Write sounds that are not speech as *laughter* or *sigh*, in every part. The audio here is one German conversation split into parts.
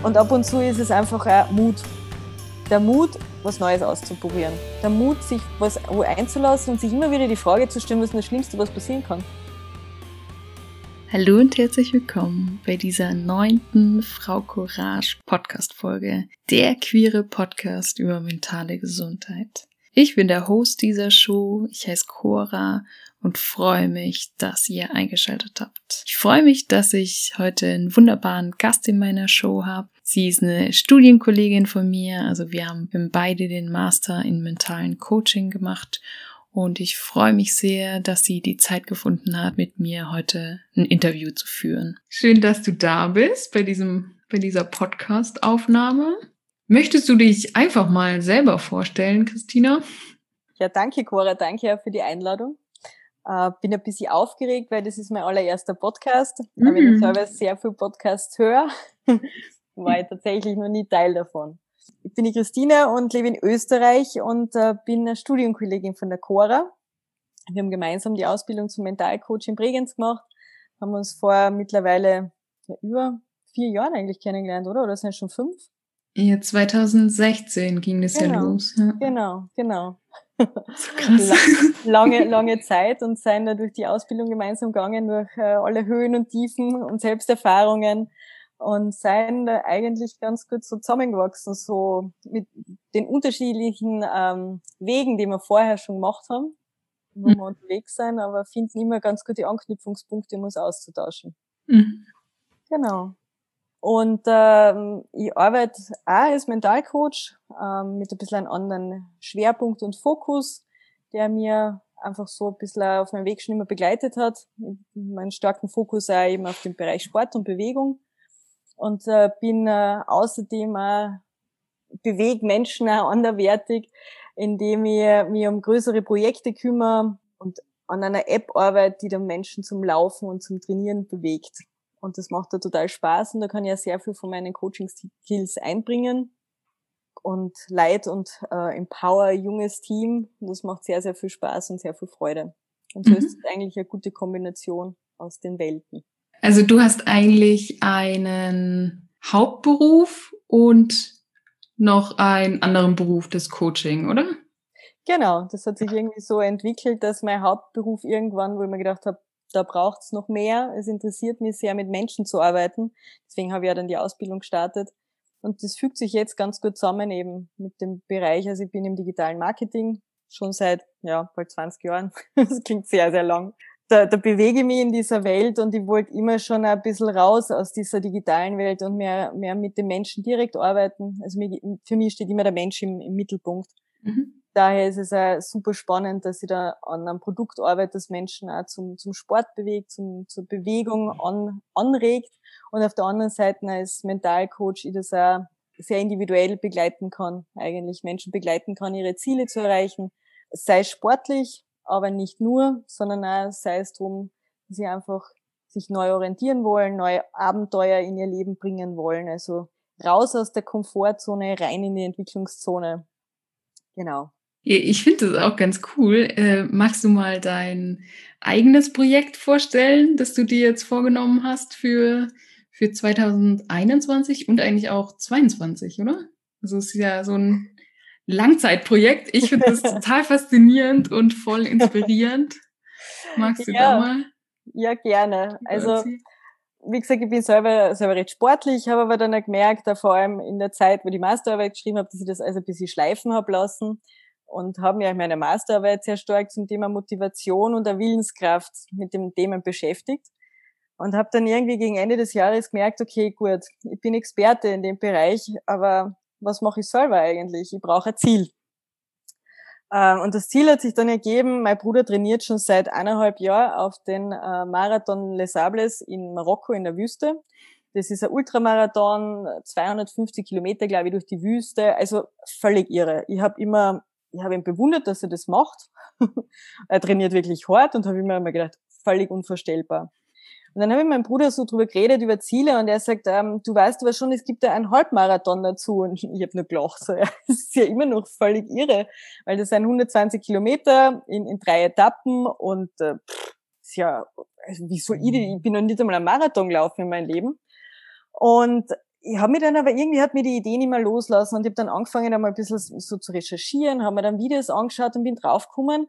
Und ab und zu ist es einfach auch Mut. Der Mut, was Neues auszuprobieren. Der Mut, sich was einzulassen und sich immer wieder die Frage zu stellen, was ist das Schlimmste, was passieren kann. Hallo und herzlich willkommen bei dieser neunten Frau Courage Podcast Folge, der queere Podcast über mentale Gesundheit. Ich bin der Host dieser Show, ich heiße Cora und freue mich, dass ihr eingeschaltet habt. Ich freue mich, dass ich heute einen wunderbaren Gast in meiner Show habe. Sie ist eine Studienkollegin von mir, also wir haben beide den Master in mentalen Coaching gemacht und ich freue mich sehr, dass sie die Zeit gefunden hat, mit mir heute ein Interview zu führen. Schön, dass du da bist bei diesem bei dieser Podcast Aufnahme. Möchtest du dich einfach mal selber vorstellen, Christina? Ja, danke Cora, danke für die Einladung. Äh, bin ein bisschen aufgeregt, weil das ist mein allererster Podcast. Mhm. Wenn ich selber sehr viel Podcasts höre, *laughs* war ich tatsächlich noch nie Teil davon. Ich bin die Christine und lebe in Österreich und äh, bin eine Studienkollegin von der Cora. Wir haben gemeinsam die Ausbildung zum Mentalcoach in Bregenz gemacht, haben uns vor mittlerweile ja, über vier Jahren eigentlich kennengelernt, oder? Oder sind es schon fünf? Ja, 2016 ging das genau, ja los. Ja. Genau, genau. So *laughs* krass. lange, lange Zeit und sind da durch die Ausbildung gemeinsam gegangen, durch äh, alle Höhen und Tiefen und Selbsterfahrungen und seien da eigentlich ganz gut so zusammengewachsen, so mit den unterschiedlichen ähm, Wegen, die wir vorher schon gemacht haben, wo mhm. wir unterwegs sein, aber finden immer ganz gute Anknüpfungspunkte, um uns auszutauschen. Mhm. Genau. Und ähm, ich arbeite auch als Mentalcoach ähm, mit ein bisschen einem anderen Schwerpunkt und Fokus, der mir einfach so ein bisschen auf meinem Weg schon immer begleitet hat. Meinen starken Fokus auch eben auf den Bereich Sport und Bewegung. Und äh, bin äh, außerdem auch bewege Menschen auch anderwertig, indem ich mich um größere Projekte kümmere und an einer App arbeite, die dann Menschen zum Laufen und zum Trainieren bewegt. Und das macht da total Spaß und da kann ich ja sehr viel von meinen Coaching-Skills einbringen und Leid und äh, Empower junges Team. Und das macht sehr, sehr viel Spaß und sehr viel Freude. Und so mhm. ist es eigentlich eine gute Kombination aus den Welten. Also du hast eigentlich einen Hauptberuf und noch einen anderen Beruf des Coaching, oder? Genau, das hat sich irgendwie so entwickelt, dass mein Hauptberuf irgendwann, wo ich mir gedacht habe, da braucht es noch mehr. Es interessiert mich sehr, mit Menschen zu arbeiten. Deswegen habe ich ja dann die Ausbildung gestartet. Und das fügt sich jetzt ganz gut zusammen eben mit dem Bereich. Also ich bin im digitalen Marketing schon seit, ja, bald 20 Jahren. *laughs* Das klingt sehr, sehr lang. Da, da bewege ich mich in dieser Welt und ich wollte immer schon ein bisschen raus aus dieser digitalen Welt und mehr, mehr mit den Menschen direkt arbeiten. Also für mich steht immer der Mensch im, im Mittelpunkt. Mhm daher ist es auch super spannend, dass ich da an einem Produkt arbeite, das Menschen auch zum, zum Sport bewegt, zum, zur Bewegung an, anregt. Und auf der anderen Seite als Mentalcoach ich das auch sehr individuell begleiten kann, eigentlich Menschen begleiten kann, ihre Ziele zu erreichen. Sei sportlich, aber nicht nur, sondern auch sei es darum, dass sie einfach sich neu orientieren wollen, neue Abenteuer in ihr Leben bringen wollen. Also raus aus der Komfortzone, rein in die Entwicklungszone. Genau. Ich finde das auch ganz cool. Äh, magst du mal dein eigenes Projekt vorstellen, das du dir jetzt vorgenommen hast für, für 2021 und eigentlich auch 2022, oder? Also es ist ja so ein Langzeitprojekt. Ich finde das *laughs* total faszinierend und voll inspirierend. Magst du ja, da mal? Ja, gerne. Also wie gesagt, ich bin selber, selber recht sportlich, habe aber dann auch gemerkt, vor allem in der Zeit, wo ich die Masterarbeit geschrieben habe, dass ich das also ein bisschen schleifen habe lassen und habe mich meine Masterarbeit sehr stark zum Thema Motivation und der Willenskraft mit dem Thema beschäftigt und habe dann irgendwie gegen Ende des Jahres gemerkt, okay, gut, ich bin Experte in dem Bereich, aber was mache ich selber eigentlich? Ich brauche ein Ziel. Ähm, und das Ziel hat sich dann ergeben, mein Bruder trainiert schon seit eineinhalb Jahren auf den äh, Marathon Les Sables in Marokko in der Wüste. Das ist ein Ultramarathon, 250 Kilometer, glaube ich, durch die Wüste. Also völlig irre. Ich habe immer ich habe ihn bewundert, dass er das macht. *laughs* er trainiert wirklich hart und habe immer immer gedacht, völlig unvorstellbar. Und dann habe ich meinem Bruder so drüber geredet, über Ziele, und er sagt, ähm, du weißt aber schon, es gibt ja einen Halbmarathon dazu. Und *laughs* ich habe nur gelacht, so, ja, das *laughs* ist ja immer noch völlig irre, weil das sind 120 Kilometer in, in drei Etappen und äh, pff, ist ja, also wie soll ich, ich bin noch nicht einmal einen Marathon gelaufen in meinem Leben. Und ich habe mir dann aber irgendwie hat mir die Idee nicht mehr loslassen und ich habe dann angefangen einmal ein bisschen so zu recherchieren, habe mir dann Videos angeschaut und bin draufgekommen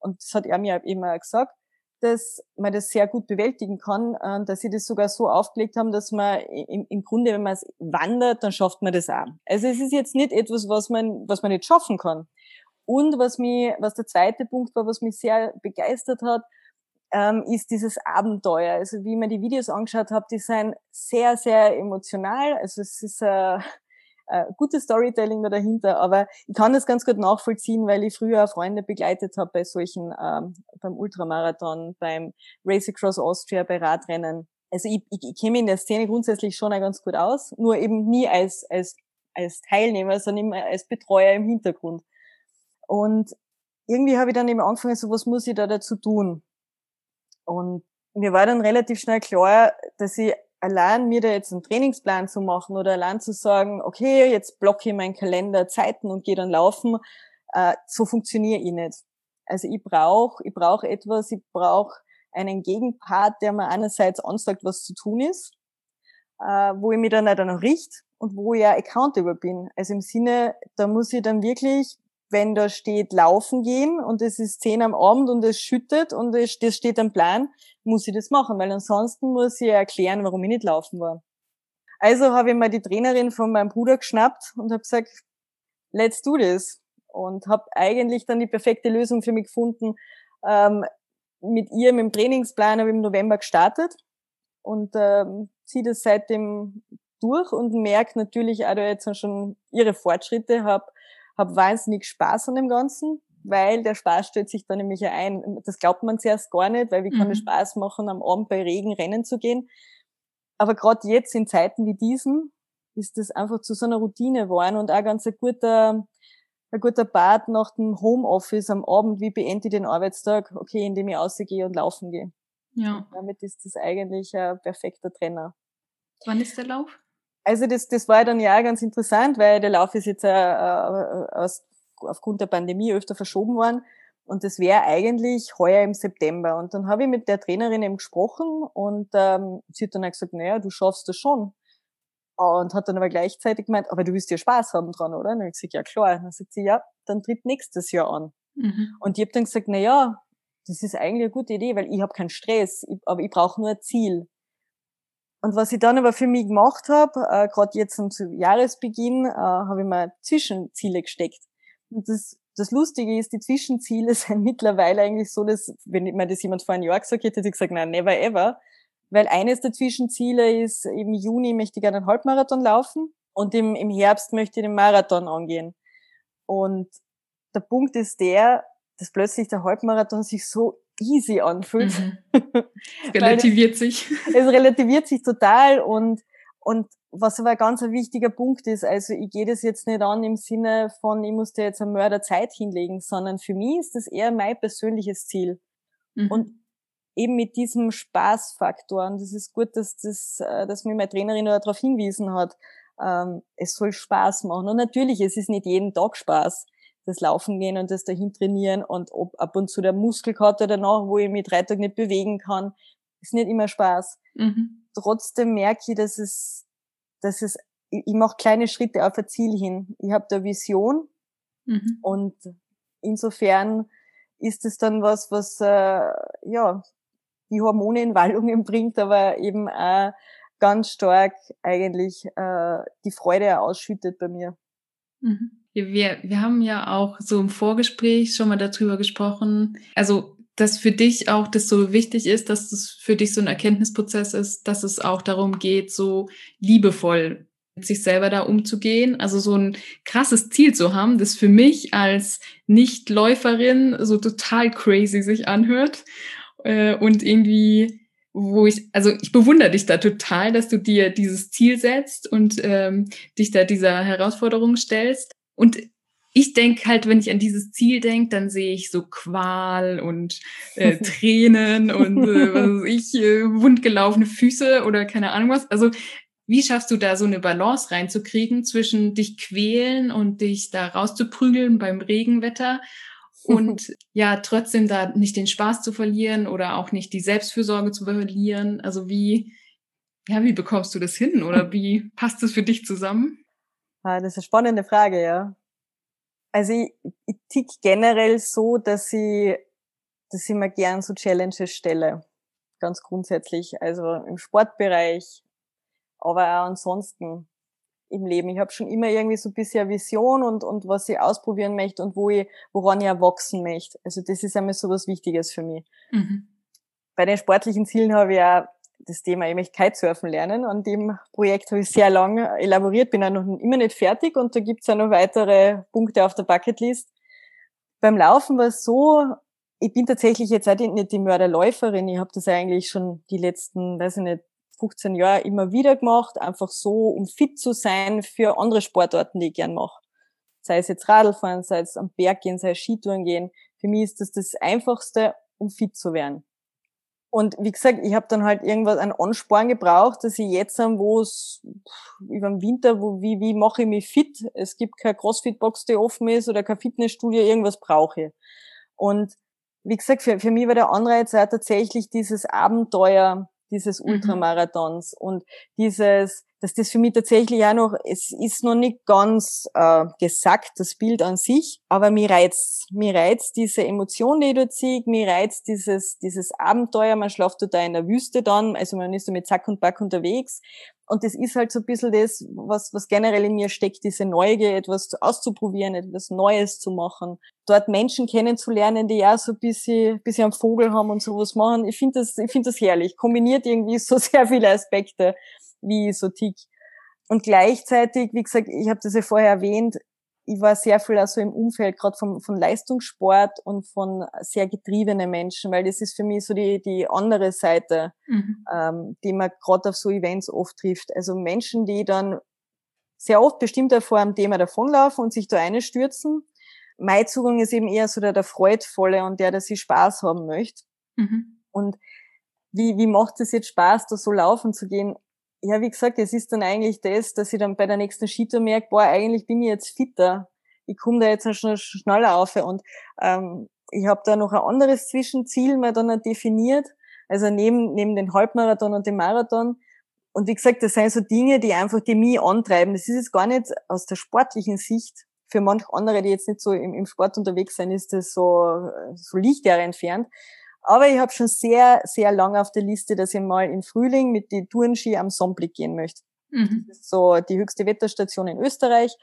und das hat er mir immer gesagt, dass man das sehr gut bewältigen kann, äh, dass sie das sogar so aufgelegt haben, dass man im, im Grunde, wenn man es wandert, dann schafft man das auch. Also es ist jetzt nicht etwas, was man, was man nicht schaffen kann. Und was mich, was der zweite Punkt war, was mich sehr begeistert hat, ähm, ist dieses Abenteuer. Also wie ich mir die Videos angeschaut habe, die sind sehr, sehr emotional. Also es ist äh, äh, gutes Storytelling da dahinter, aber ich kann das ganz gut nachvollziehen, weil ich früher Freunde begleitet habe bei solchen, ähm, beim Ultramarathon, beim Race Across Austria, bei Radrennen. Also ich, ich, ich kenne in der Szene grundsätzlich schon ganz gut aus, nur eben nie als, als, als Teilnehmer, sondern immer als Betreuer im Hintergrund. Und irgendwie habe ich dann eben angefangen, so was muss ich da dazu tun? Und mir war dann relativ schnell klar, dass ich allein mir da jetzt einen Trainingsplan zu machen oder allein zu sagen, okay, jetzt blocke ich meinen Kalender Zeiten und gehe dann laufen, äh, so funktioniere ich nicht. Also ich brauche ich brauch etwas, ich brauche einen Gegenpart, der mir einerseits ansagt, was zu tun ist, äh, wo ich mich dann auch noch richt und wo ich ja accountable bin. Also im Sinne, da muss ich dann wirklich wenn da steht laufen gehen und es ist zehn am Abend und es schüttet und es, das steht am Plan, muss ich das machen, weil ansonsten muss ich erklären, warum ich nicht laufen war. Also habe ich mal die Trainerin von meinem Bruder geschnappt und habe gesagt, let's do this. Und habe eigentlich dann die perfekte Lösung für mich gefunden. Ähm, mit ihr, mit dem Trainingsplan, habe ich im November gestartet und ähm, ziehe das seitdem durch und merke natürlich auch da jetzt schon ihre Fortschritte, habe habe wahnsinnig Spaß an dem Ganzen, weil der Spaß stellt sich dann nämlich ein. Das glaubt man zuerst gar nicht, weil wie kann es mhm. Spaß machen, am Abend bei Regen rennen zu gehen. Aber gerade jetzt in Zeiten wie diesen ist das einfach zu so einer Routine geworden und auch ganz ein guter, ein guter Bad nach dem Homeoffice am Abend, wie beende ich den Arbeitstag? Okay, indem ich ausgehe und laufen gehe. Ja. Und damit ist das eigentlich ein perfekter Trainer. Wann ist der Lauf? Also das, das war dann ja ganz interessant, weil der Lauf ist jetzt äh, äh, aus, aufgrund der Pandemie öfter verschoben worden. Und das wäre eigentlich heuer im September. Und dann habe ich mit der Trainerin eben gesprochen und ähm, sie hat dann auch gesagt, naja, du schaffst das schon. Und hat dann aber gleichzeitig gemeint, aber du willst ja Spaß haben dran, oder? Und dann habe ich gesagt, ja klar. Und dann sagt sie, ja, dann tritt nächstes Jahr an. Mhm. Und ich habe dann gesagt, na ja, das ist eigentlich eine gute Idee, weil ich habe keinen Stress, ich, aber ich brauche nur ein Ziel. Und was ich dann aber für mich gemacht habe, äh, gerade jetzt zum Jahresbeginn, äh, habe ich mir Zwischenziele gesteckt. Und das, das Lustige ist, die Zwischenziele *laughs* sind mittlerweile eigentlich so, dass, wenn mir das jemand vor einem Jahr gesagt hätte, hätte ich gesagt, nein, never ever. Weil eines der Zwischenziele ist, im Juni möchte ich gerne einen Halbmarathon laufen und im, im Herbst möchte ich den Marathon angehen. Und der Punkt ist der, dass plötzlich der Halbmarathon sich so easy anfühlt. Mhm. *laughs* Es relativiert sich. Es relativiert sich total und, und was aber ein ganz ein wichtiger Punkt ist, also ich gehe das jetzt nicht an im Sinne von, ich muss dir jetzt eine Mörderzeit hinlegen, sondern für mich ist das eher mein persönliches Ziel. Mhm. Und eben mit diesem Spaßfaktor, und das ist gut, dass, das, äh, dass mir meine Trainerin darauf hingewiesen hat, ähm, es soll Spaß machen. Und natürlich, es ist nicht jeden Tag Spaß das Laufen gehen und das dahin trainieren und ob ab und zu der Muskelkater danach, wo ich mich drei Tage nicht bewegen kann, ist nicht immer Spaß. Mhm. Trotzdem merke ich, dass es, dass es, ich, ich mache kleine Schritte auf ein Ziel hin. Ich habe da Vision mhm. und insofern ist es dann was, was äh, ja die Hormone in Wallungen bringt, aber eben auch ganz stark eigentlich äh, die Freude ausschüttet bei mir. Mhm. Wir, wir haben ja auch so im Vorgespräch schon mal darüber gesprochen, also dass für dich auch das so wichtig ist, dass das für dich so ein Erkenntnisprozess ist, dass es auch darum geht, so liebevoll mit sich selber da umzugehen. Also so ein krasses Ziel zu haben, das für mich als Nichtläuferin so total crazy sich anhört äh, und irgendwie wo ich, also ich bewundere dich da total, dass du dir dieses Ziel setzt und ähm, dich da dieser Herausforderung stellst. Und ich denke halt, wenn ich an dieses Ziel denke, dann sehe ich so Qual und äh, *laughs* Tränen und äh, was weiß ich, äh, wundgelaufene Füße oder keine Ahnung was. Also wie schaffst du da so eine Balance reinzukriegen zwischen dich quälen und dich da rauszuprügeln beim Regenwetter und *laughs* ja, trotzdem da nicht den Spaß zu verlieren oder auch nicht die Selbstfürsorge zu verlieren? Also wie, Ja, wie bekommst du das hin oder *laughs* wie passt das für dich zusammen? Ah, das ist eine spannende Frage, ja. Also ich, ich tick generell so, dass ich, dass ich mir gern so Challenges stelle. Ganz grundsätzlich. Also im Sportbereich, aber auch ansonsten im Leben. Ich habe schon immer irgendwie so ein bisschen Vision und, und was ich ausprobieren möchte und wo ich, woran ich erwachsen möchte. Also das ist einmal so was Wichtiges für mich. Mhm. Bei den sportlichen Zielen habe ich auch das Thema, ich möchte Kitesurfen lernen. An dem Projekt habe ich sehr lange elaboriert, bin auch noch immer nicht fertig und da gibt es auch noch weitere Punkte auf der Bucketlist. Beim Laufen war es so, ich bin tatsächlich jetzt auch nicht die Mörderläuferin. Ich habe das eigentlich schon die letzten, weiß ich nicht, 15 Jahre immer wieder gemacht, einfach so, um fit zu sein für andere Sportarten, die ich gern mache. Sei es jetzt Radlfahren, sei es am Berg gehen, sei es Skitouren gehen. Für mich ist das das Einfachste, um fit zu werden. Und wie gesagt, ich habe dann halt irgendwas, einen Ansporn gebraucht, dass ich jetzt, wo es über den Winter, wo, wie, wie mache ich mich fit? Es gibt keine Crossfit-Box, die offen ist oder kein Fitnessstudio, irgendwas brauche ich. Und wie gesagt, für, für mich war der Anreiz auch tatsächlich dieses Abenteuer, dieses mhm. Ultramarathons mhm. und dieses, dass das für mich tatsächlich auch noch, es ist noch nicht ganz äh, gesagt, das Bild an sich, aber mir reizt, mir reizt diese Emotion, die du ziehst, mir reizt dieses, dieses Abenteuer, man schlaft da in der Wüste dann, also man ist da mit Zack und Back unterwegs und das ist halt so ein bisschen das, was, was generell in mir steckt, diese Neugier, etwas auszuprobieren, etwas Neues zu machen. Dort Menschen kennenzulernen, die ja so ein bisschen, bisschen am Vogel haben und sowas machen. Ich finde das, ich finde das herrlich. Kombiniert irgendwie *laughs* so sehr viele Aspekte, wie ich so tick. Und gleichzeitig, wie gesagt, ich habe das ja vorher erwähnt, ich war sehr viel also im Umfeld gerade von, von Leistungssport und von sehr getriebenen Menschen, weil das ist für mich so die, die andere Seite, mhm. ähm, die man gerade auf so Events oft trifft. Also Menschen, die dann sehr oft bestimmt vor einem Thema davonlaufen und sich da einstürzen. Mein Zugang ist eben eher so der, der freudvolle und der, der sich Spaß haben möchte. Mhm. Und wie, wie macht es jetzt Spaß, da so laufen zu gehen? Ja, wie gesagt, es ist dann eigentlich das, dass ich dann bei der nächsten Skitour merke, boah, eigentlich bin ich jetzt fitter. Ich komme da jetzt schon schneller auf. Und ähm, ich habe da noch ein anderes Zwischenziel mal dann definiert. Also neben, neben den Halbmarathon und dem Marathon. Und wie gesagt, das sind so Dinge, die einfach die mich antreiben. Das ist jetzt gar nicht aus der sportlichen Sicht. Für manche andere, die jetzt nicht so im, im Sport unterwegs sind, ist das so, so Lichtjahre entfernt. Aber ich habe schon sehr, sehr lange auf der Liste, dass ich mal im Frühling mit den Tourenski am Sonnenblick gehen möchte. Mhm. Das ist so die höchste Wetterstation in Österreich.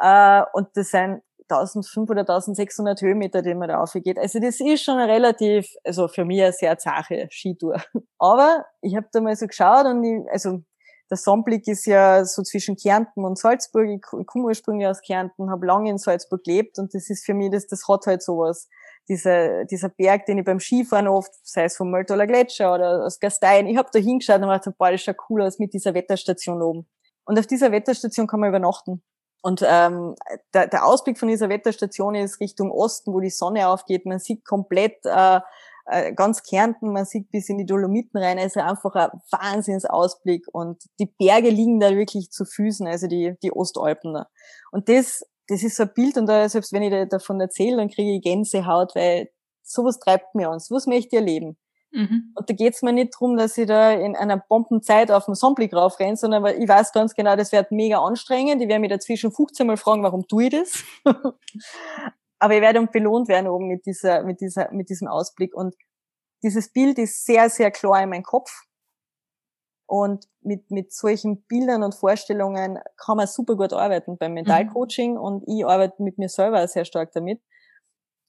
Äh, und das sind 1500 oder 1600 Höhenmeter, die man da aufgeht. Also das ist schon relativ, also für mich eine sehr zache Skitour. *laughs* Aber ich habe da mal so geschaut und ich, also der Sonnenblick ist ja so zwischen Kärnten und Salzburg. Ich komme ursprünglich aus Kärnten, habe lange in Salzburg gelebt und das ist für mich, das, das hat halt sowas dieser, dieser Berg, den ich beim Skifahren oft, sei es vom Möltoler Gletscher oder aus Gastein, ich habe da hingeschaut und gedacht, boah, das schaut cool aus mit dieser Wetterstation oben. Und auf dieser Wetterstation kann man übernachten. Und ähm, der, der Ausblick von dieser Wetterstation ist Richtung Osten, wo die Sonne aufgeht. Man sieht komplett äh, äh, ganz Kärnten, man sieht bis in die Dolomiten rein. Also einfach ein Wahnsinnsausblick. Und die Berge liegen da wirklich zu Füßen, also die, die Ostalpen. Und das das ist so ein Bild und da, selbst wenn ich davon erzähle, dann kriege ich Gänsehaut, weil sowas treibt mir an, sowas möchte ich erleben. Mhm. Und da geht's mir nicht drum, dass ich da in einer Bombenzeit auf den Sonnenblick raufrenne, sondern weil ich weiß ganz genau, das wird mega anstrengend. Ich werde mich dazwischen 15 Mal fragen, warum tue ich das? *laughs* Aber ich werde belohnt werden oben mit dieser, mit dieser, mit diesem Ausblick. Und dieses Bild ist sehr, sehr klar in meinem Kopf. Und mit, mit solchen Bildern und Vorstellungen kann man super gut arbeiten beim Mentalcoaching mhm. und ich arbeite mit mir selber sehr stark damit.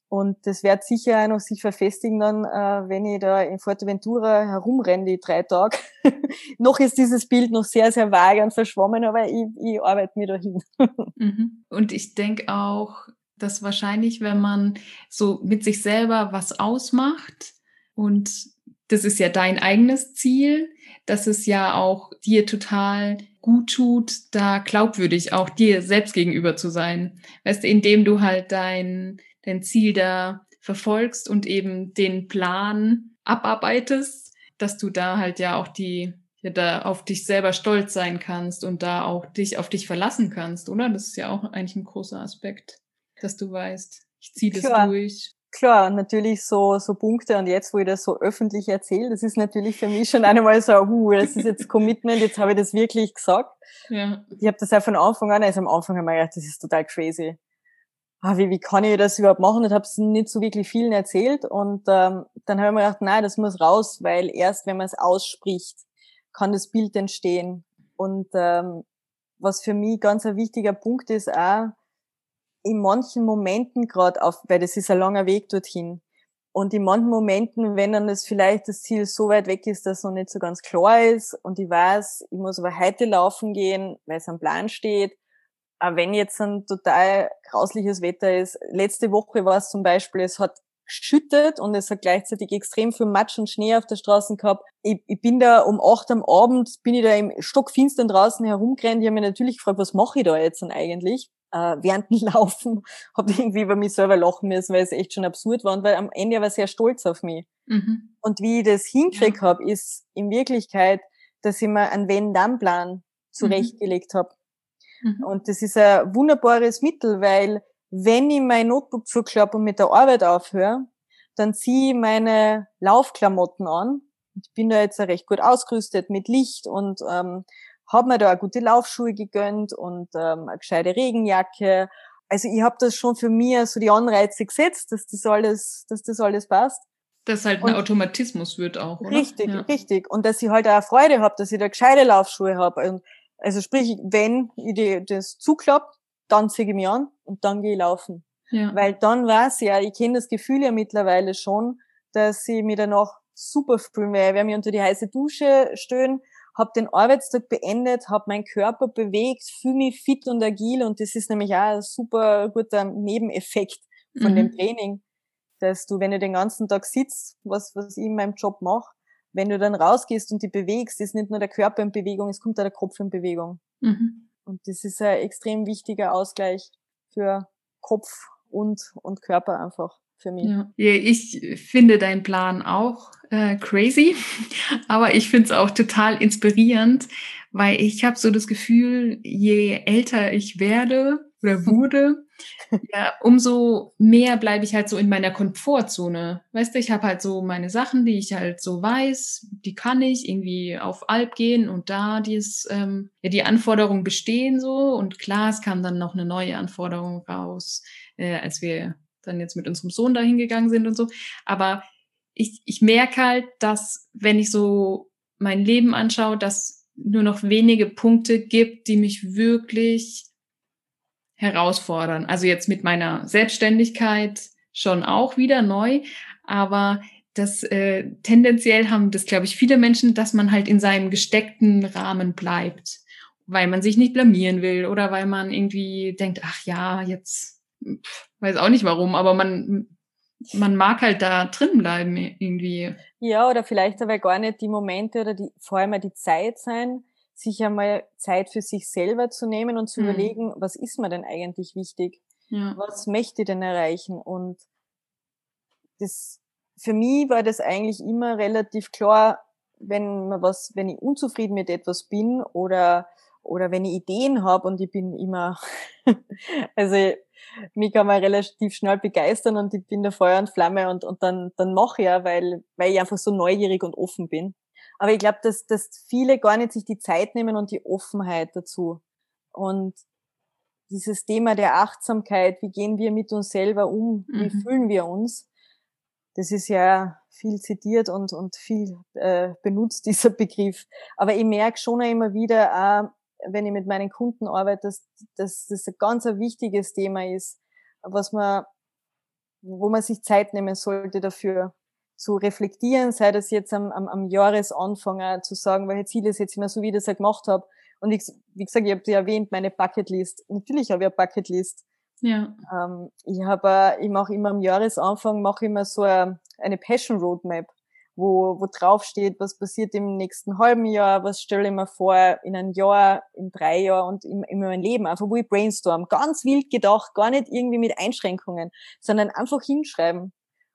Und das wird sicher auch noch sich verfestigen dann, äh, wenn ich da in Fuerteventura herumrenne, die drei Tage. *laughs* noch ist dieses Bild noch sehr, sehr vage und verschwommen, aber ich, ich arbeite mir dahin. *laughs* mhm. Und ich denke auch, dass wahrscheinlich, wenn man so mit sich selber was ausmacht und das ist ja dein eigenes Ziel, dass es ja auch dir total gut tut, da glaubwürdig auch dir selbst gegenüber zu sein. Weißt du, indem du halt dein, dein Ziel da verfolgst und eben den Plan abarbeitest, dass du da halt ja auch die, ja, da auf dich selber stolz sein kannst und da auch dich auf dich verlassen kannst, oder? Das ist ja auch eigentlich ein großer Aspekt, dass du weißt, ich ziehe das Klar. durch. Klar, natürlich so, so Punkte und jetzt, wo ich das so öffentlich erzähle, das ist natürlich für mich schon *laughs* einmal so, uh, das ist jetzt Commitment, jetzt habe ich das wirklich gesagt. Ja. Ich habe das ja von Anfang an, also am Anfang habe ich mir gedacht, das ist total crazy. Ah, wie, wie kann ich das überhaupt machen? Und habe es nicht so wirklich vielen erzählt. Und ähm, dann habe ich mir gedacht, nein, das muss raus, weil erst wenn man es ausspricht, kann das Bild entstehen. Und ähm, was für mich ganz ein wichtiger Punkt ist, auch in manchen Momenten gerade auf, weil das ist ein langer Weg dorthin. Und in manchen Momenten, wenn dann das vielleicht das Ziel so weit weg ist, dass es noch nicht so ganz klar ist und ich weiß, ich muss aber heute laufen gehen, weil es am Plan steht, auch wenn jetzt ein total grausliches Wetter ist. Letzte Woche war es zum Beispiel, es hat geschüttet und es hat gleichzeitig extrem viel Matsch und Schnee auf der Straße gehabt. Ich, ich bin da um acht am Abend, bin ich da im Stockfinstern draußen herumgerannt. Ich habe mich natürlich gefragt, was mache ich da jetzt dann eigentlich? Äh, während dem *laughs* Laufen habe ich irgendwie über mich selber lachen müssen, weil es echt schon absurd war und weil am Ende war sehr stolz auf mich. Mhm. Und wie ich das hingekriegt ja. habe, ist in Wirklichkeit, dass ich mir einen Wenn-Dann-Plan mhm. zurechtgelegt mhm. habe. Mhm. Und das ist ein wunderbares Mittel, weil wenn ich mein Notebook zuklappe und mit der Arbeit aufhöre, dann ziehe ich meine Laufklamotten an. Ich bin da jetzt recht gut ausgerüstet mit Licht und ähm, habe mir da gute Laufschuhe gegönnt und ähm, eine gescheite Regenjacke. Also ich habe das schon für mich so die Anreize gesetzt, dass das alles, dass das alles passt. Dass halt ein und Automatismus wird auch, oder? Richtig, ja. richtig. Und dass ich halt auch Freude habe, dass ich da gescheite Laufschuhe habe. Also sprich, wenn ich die, das zuklappt, dann ziehe ich mich an und dann gehe ich laufen. Ja. Weil dann weiß ich ja, ich kenne das Gefühl ja mittlerweile schon, dass ich mich danach super fühle, weil ich werde mich unter die heiße Dusche stellen, habe den Arbeitstag beendet, habe meinen Körper bewegt, fühle mich fit und agil und das ist nämlich auch ein super guter Nebeneffekt von mhm. dem Training, dass du, wenn du den ganzen Tag sitzt, was, was ich in meinem Job mache, wenn du dann rausgehst und dich bewegst, ist nicht nur der Körper in Bewegung, es kommt auch der Kopf in Bewegung. Mhm. Und das ist ein extrem wichtiger Ausgleich für Kopf und, und Körper einfach für mich. Ja. Ich finde deinen Plan auch äh, crazy, *laughs* aber ich finde es auch total inspirierend, weil ich habe so das Gefühl, je älter ich werde oder *laughs* wurde, ja, umso mehr bleibe ich halt so in meiner Komfortzone. Weißt du, ich habe halt so meine Sachen, die ich halt so weiß, die kann ich irgendwie auf Alp gehen und da dies, ähm, ja, die Anforderungen bestehen so. Und klar, es kam dann noch eine neue Anforderung raus, äh, als wir dann jetzt mit unserem Sohn dahin gegangen sind und so. Aber ich, ich merke halt, dass wenn ich so mein Leben anschaue, dass nur noch wenige Punkte gibt, die mich wirklich herausfordern. Also jetzt mit meiner Selbstständigkeit schon auch wieder neu, aber das äh, tendenziell haben das, glaube ich, viele Menschen, dass man halt in seinem gesteckten Rahmen bleibt, weil man sich nicht blamieren will oder weil man irgendwie denkt, ach ja, jetzt pff, weiß auch nicht warum, aber man man mag halt da drin bleiben irgendwie. Ja, oder vielleicht aber gar nicht die Momente oder die vor allem die Zeit sein, sich einmal Zeit für sich selber zu nehmen und zu mhm. überlegen, was ist mir denn eigentlich wichtig? Ja. Was möchte ich denn erreichen? Und das, für mich war das eigentlich immer relativ klar, wenn man was, wenn ich unzufrieden mit etwas bin oder, oder wenn ich Ideen habe und ich bin immer, *laughs* also mich kann man relativ schnell begeistern und ich bin der Feuer und Flamme und, und dann, dann mache ich ja, weil, weil ich einfach so neugierig und offen bin. Aber ich glaube, dass, dass viele gar nicht sich die Zeit nehmen und die Offenheit dazu. Und dieses Thema der Achtsamkeit, wie gehen wir mit uns selber um, wie mhm. fühlen wir uns, das ist ja viel zitiert und, und viel äh, benutzt, *laughs* dieser Begriff. Aber ich merke schon immer wieder, äh, wenn ich mit meinen Kunden arbeite, dass, dass das ein ganz ein wichtiges Thema ist, was man, wo man sich Zeit nehmen sollte dafür zu reflektieren, sei das jetzt am, am, am Jahresanfang zu sagen, welche Ziele ich mir so, wie ich das ja gemacht habe. Und ich, wie gesagt, ich habe dir erwähnt, meine Bucketlist. Natürlich habe ich eine Bucketlist. Ja. Ähm, ich habe, ich mache immer am Jahresanfang mache immer so eine, eine Passion Roadmap, wo, wo drauf steht, was passiert im nächsten halben Jahr, was stelle ich mir vor in einem Jahr, in drei Jahren und in, in meinem Leben. Einfach wo ich brainstorm. Ganz wild gedacht, gar nicht irgendwie mit Einschränkungen, sondern einfach hinschreiben.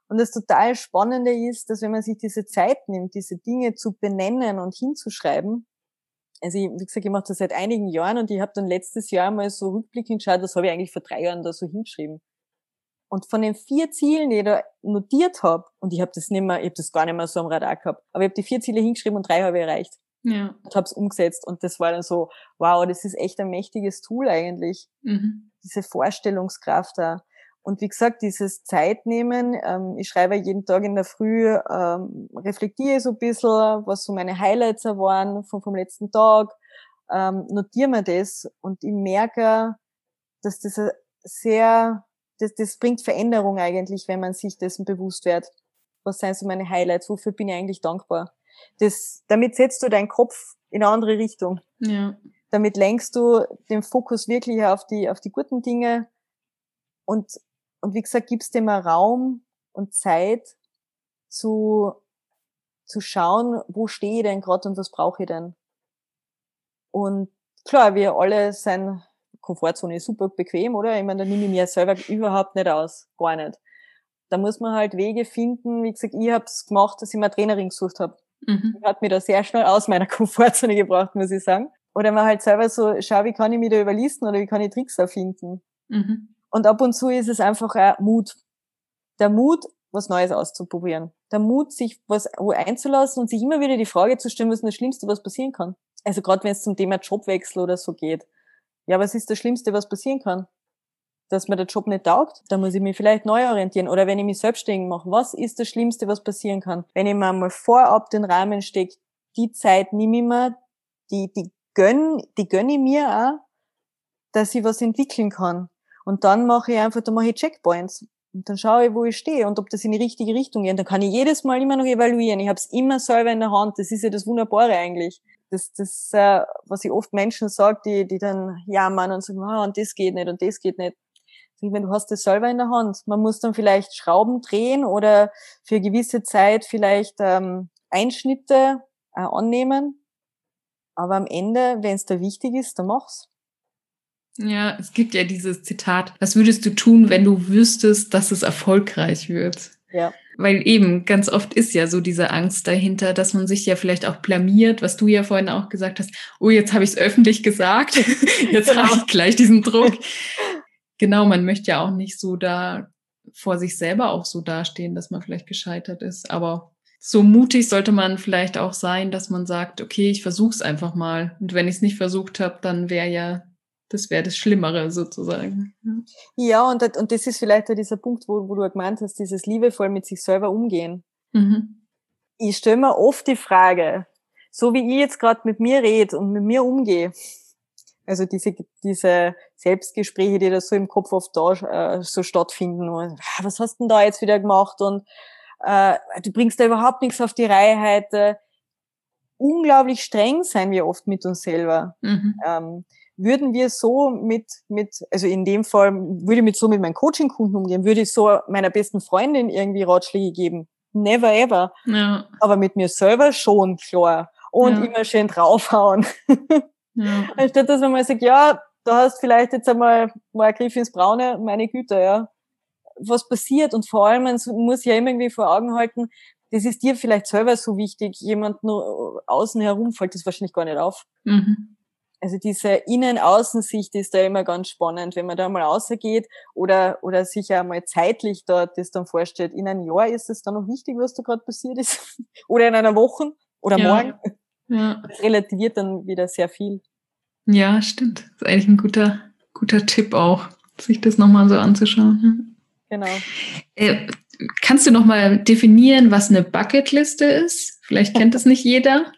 Und das total Spannende ist, dass wenn man sich diese Zeit nimmt, diese Dinge zu benennen und hinzuschreiben, also ich, wie gesagt, ich mache das seit einigen Jahren und ich habe dann letztes Jahr mal so rückblickend geschaut, was habe ich eigentlich vor drei Jahren da so hingeschrieben. Und von den vier Zielen, die ich da notiert habe, und ich habe das nicht mehr, ich habe das gar nicht mehr so am Radar gehabt, aber ich habe die vier Ziele hingeschrieben und drei habe ich erreicht. Ja. Und habe es umgesetzt. Und das war dann so, wow, das ist echt ein mächtiges Tool eigentlich. Mhm. Diese Vorstellungskraft da. Und wie gesagt, dieses Zeitnehmen, ähm, ich schreibe jeden Tag in der Früh, ähm, reflektiere so ein bisschen, was so meine Highlights waren vom, vom letzten Tag, ähm, notiere mir das und ich merke, dass das sehr, das, das bringt Veränderung eigentlich, wenn man sich dessen bewusst wird. Was sind so meine Highlights? Wofür bin ich eigentlich dankbar? Das, damit setzt du deinen Kopf in eine andere Richtung. Ja. Damit lenkst du den Fokus wirklich auf die, auf die guten Dinge und und wie gesagt, gibst dem Raum und Zeit zu, zu schauen, wo stehe ich denn gerade und was brauche ich denn. Und klar, wir alle sind Komfortzone super bequem, oder? Ich meine, da nehme ich mir selber überhaupt nicht aus. Gar nicht. Da muss man halt Wege finden. Wie gesagt, ich habe es gemacht, dass ich mir eine Trainerin gesucht habe. Mhm. Hat mir da sehr schnell aus meiner *laughs* Komfortzone gebracht, muss ich sagen. Oder man halt selber so, schau, wie kann ich mich da überlisten oder wie kann ich Tricks erfinden. Mhm. Und ab und zu ist es einfach auch Mut. Der Mut, was Neues auszuprobieren. Der Mut, sich was wo einzulassen und sich immer wieder die Frage zu stellen, was ist das Schlimmste, was passieren kann. Also gerade wenn es zum Thema Jobwechsel oder so geht. Ja, was ist das Schlimmste, was passieren kann? Dass mir der Job nicht taugt, da muss ich mich vielleicht neu orientieren. Oder wenn ich mich selbstständig mache, was ist das Schlimmste, was passieren kann? Wenn ich mir mal vorab den Rahmen stecke, die Zeit nehme ich mir, die, die gönn, die gönne ich mir auch, dass ich was entwickeln kann. Und dann mache ich einfach, da mache ich Checkpoints. Und dann schaue ich, wo ich stehe und ob das in die richtige Richtung geht. Und dann kann ich jedes Mal immer noch evaluieren. Ich habe es immer selber in der Hand. Das ist ja das Wunderbare eigentlich. Das, das äh, was ich oft Menschen sage, die, die dann jammern und sagen, ah, und das geht nicht und das geht nicht. Ich meine, du hast das selber in der Hand. Man muss dann vielleicht Schrauben drehen oder für gewisse Zeit vielleicht ähm, Einschnitte äh, annehmen. Aber am Ende, wenn es da wichtig ist, dann mach's. Ja, es gibt ja dieses Zitat, was würdest du tun, wenn du wüsstest, dass es erfolgreich wird? Ja. Weil eben ganz oft ist ja so diese Angst dahinter, dass man sich ja vielleicht auch blamiert, was du ja vorhin auch gesagt hast, oh, jetzt habe ich es öffentlich gesagt, *laughs* jetzt genau. habe ich gleich diesen Druck. genau, man möchte ja auch nicht so da vor sich selber auch so dastehen, dass man vielleicht gescheitert ist. Aber so mutig sollte man vielleicht auch sein, dass man sagt, okay, ich versuche es einfach mal. Und wenn ich es nicht versucht habe, dann wäre ja das wäre das Schlimmere sozusagen. Ja, und, und das ist vielleicht auch dieser Punkt, wo, wo du gemeint hast, dieses liebevoll mit sich selber umgehen. Mhm. Ich stelle mir oft die Frage, so wie ich jetzt gerade mit mir rede und mit mir umgehe, also diese, diese Selbstgespräche, die da so im Kopf oft da äh, so stattfinden, und, ah, was hast du denn da jetzt wieder gemacht und äh, du bringst da überhaupt nichts auf die Reihe heute. Unglaublich streng sein wir oft mit uns selber. Mhm. Ähm, würden wir so mit, mit, also in dem Fall würde ich mit so mit meinen Coaching-Kunden umgehen, würde ich so meiner besten Freundin irgendwie Ratschläge geben. Never ever. Ja. Aber mit mir selber schon, klar. Und ja. immer schön draufhauen. *laughs* Ja. *laughs* Anstatt dass man mal sagt, ja, du hast vielleicht jetzt einmal mal einen Griff ins Braune, meine Güte, ja. Was passiert? Und vor allem, man muss ja immer irgendwie vor Augen halten, das ist dir vielleicht selber so wichtig, jemand nur außen herum fällt das wahrscheinlich gar nicht auf. Mhm. Also diese Innen-Außensicht ist da immer ganz spannend, wenn man da mal rausgeht oder, oder sich ja mal zeitlich dort das dann vorstellt. In einem Jahr ist es dann noch wichtig, was da gerade passiert ist. *laughs* oder in einer Woche oder ja. morgen. Ja. Das relativiert dann wieder sehr viel. Ja, stimmt. Das ist eigentlich ein guter, guter Tipp auch, sich das nochmal so anzuschauen. Genau. Äh, kannst du nochmal definieren, was eine Bucketliste ist? Vielleicht kennt das nicht jeder.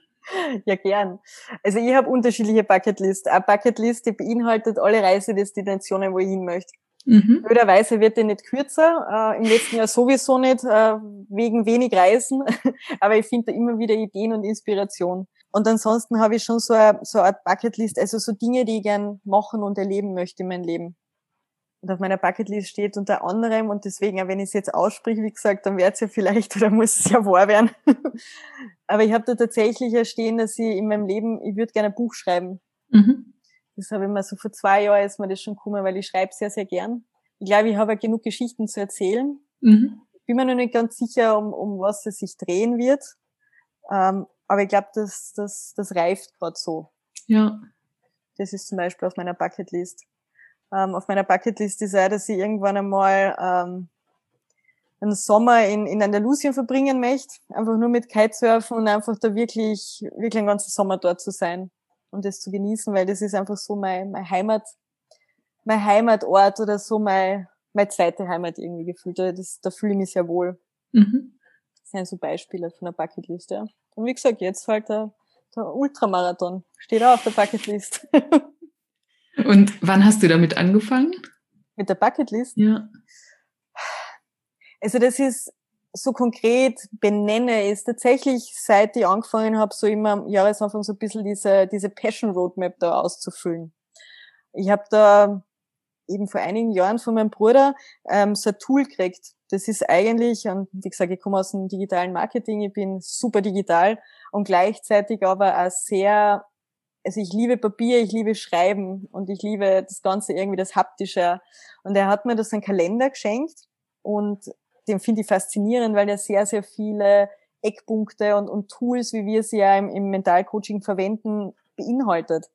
Ja, gern. Also ich habe unterschiedliche Bucketlist. Eine Bucketlist, die beinhaltet alle Reisedestinationen, wo ich hin möchte. Mhm. Blöderweise wird die nicht kürzer, äh, im letzten Jahr sowieso nicht, äh, wegen wenig Reisen, *laughs* aber ich finde da immer wieder Ideen und Inspiration. Und ansonsten habe ich schon so eine, so eine Art Bucketlist, also so Dinge, die ich gern machen und erleben möchte in meinem Leben. Und auf meiner Bucketlist steht unter anderem, und deswegen, wenn ich es jetzt ausspreche, wie gesagt, dann wird es ja vielleicht *laughs* oder muss es ja wahr werden. *laughs* Aber ich habe da tatsächlich ja stehen, dass ich in meinem Leben, ich würde gerne ein Buch schreiben. Mhm. Das habe ich mir so vor zwei Jahren ist mir das schon gekommen, weil ich schreibe sehr, sehr gern. Ich glaube, ich habe ja genug Geschichten zu erzählen. Mhm. Bin mir noch nicht ganz sicher, um, um was es sich drehen wird. Ähm, aber ich glaube, das, das, das reift gerade so. Ja. Das ist zum Beispiel auf meiner Bucketlist. Ähm, auf meiner Bucketlist ist auch, dass ich irgendwann einmal ähm, einen Sommer in, in Andalusien verbringen möchte, einfach nur mit Kitesurfen und einfach da wirklich, wirklich einen ganzen Sommer dort zu sein und das zu genießen, weil das ist einfach so mein, mein Heimat, mein Heimatort oder so mein, meine zweite Heimat irgendwie gefühlt. Das, da fühle ich mich sehr wohl. Mhm. Das sind so Beispiele von der Bucketlist, ja. Und wie gesagt, jetzt halt der, der Ultramarathon. Steht auch auf der Bucketlist. *laughs* Und wann hast du damit angefangen? Mit der Bucketlist? Ja. Also das ist so konkret benenne, ist tatsächlich, seit ich angefangen habe, so immer am Jahresanfang so ein bisschen diese, diese Passion Roadmap da auszufüllen. Ich habe da eben vor einigen Jahren von meinem Bruder ähm, so ein Tool gekriegt. Das ist eigentlich, und wie gesagt, ich komme aus dem digitalen Marketing, ich bin super digital und gleichzeitig aber auch sehr, also ich liebe Papier, ich liebe Schreiben und ich liebe das Ganze irgendwie das Haptische. Und er hat mir das einen Kalender geschenkt und den finde ich faszinierend, weil er sehr, sehr viele Eckpunkte und, und Tools, wie wir sie ja im, im Mentalcoaching verwenden, beinhaltet.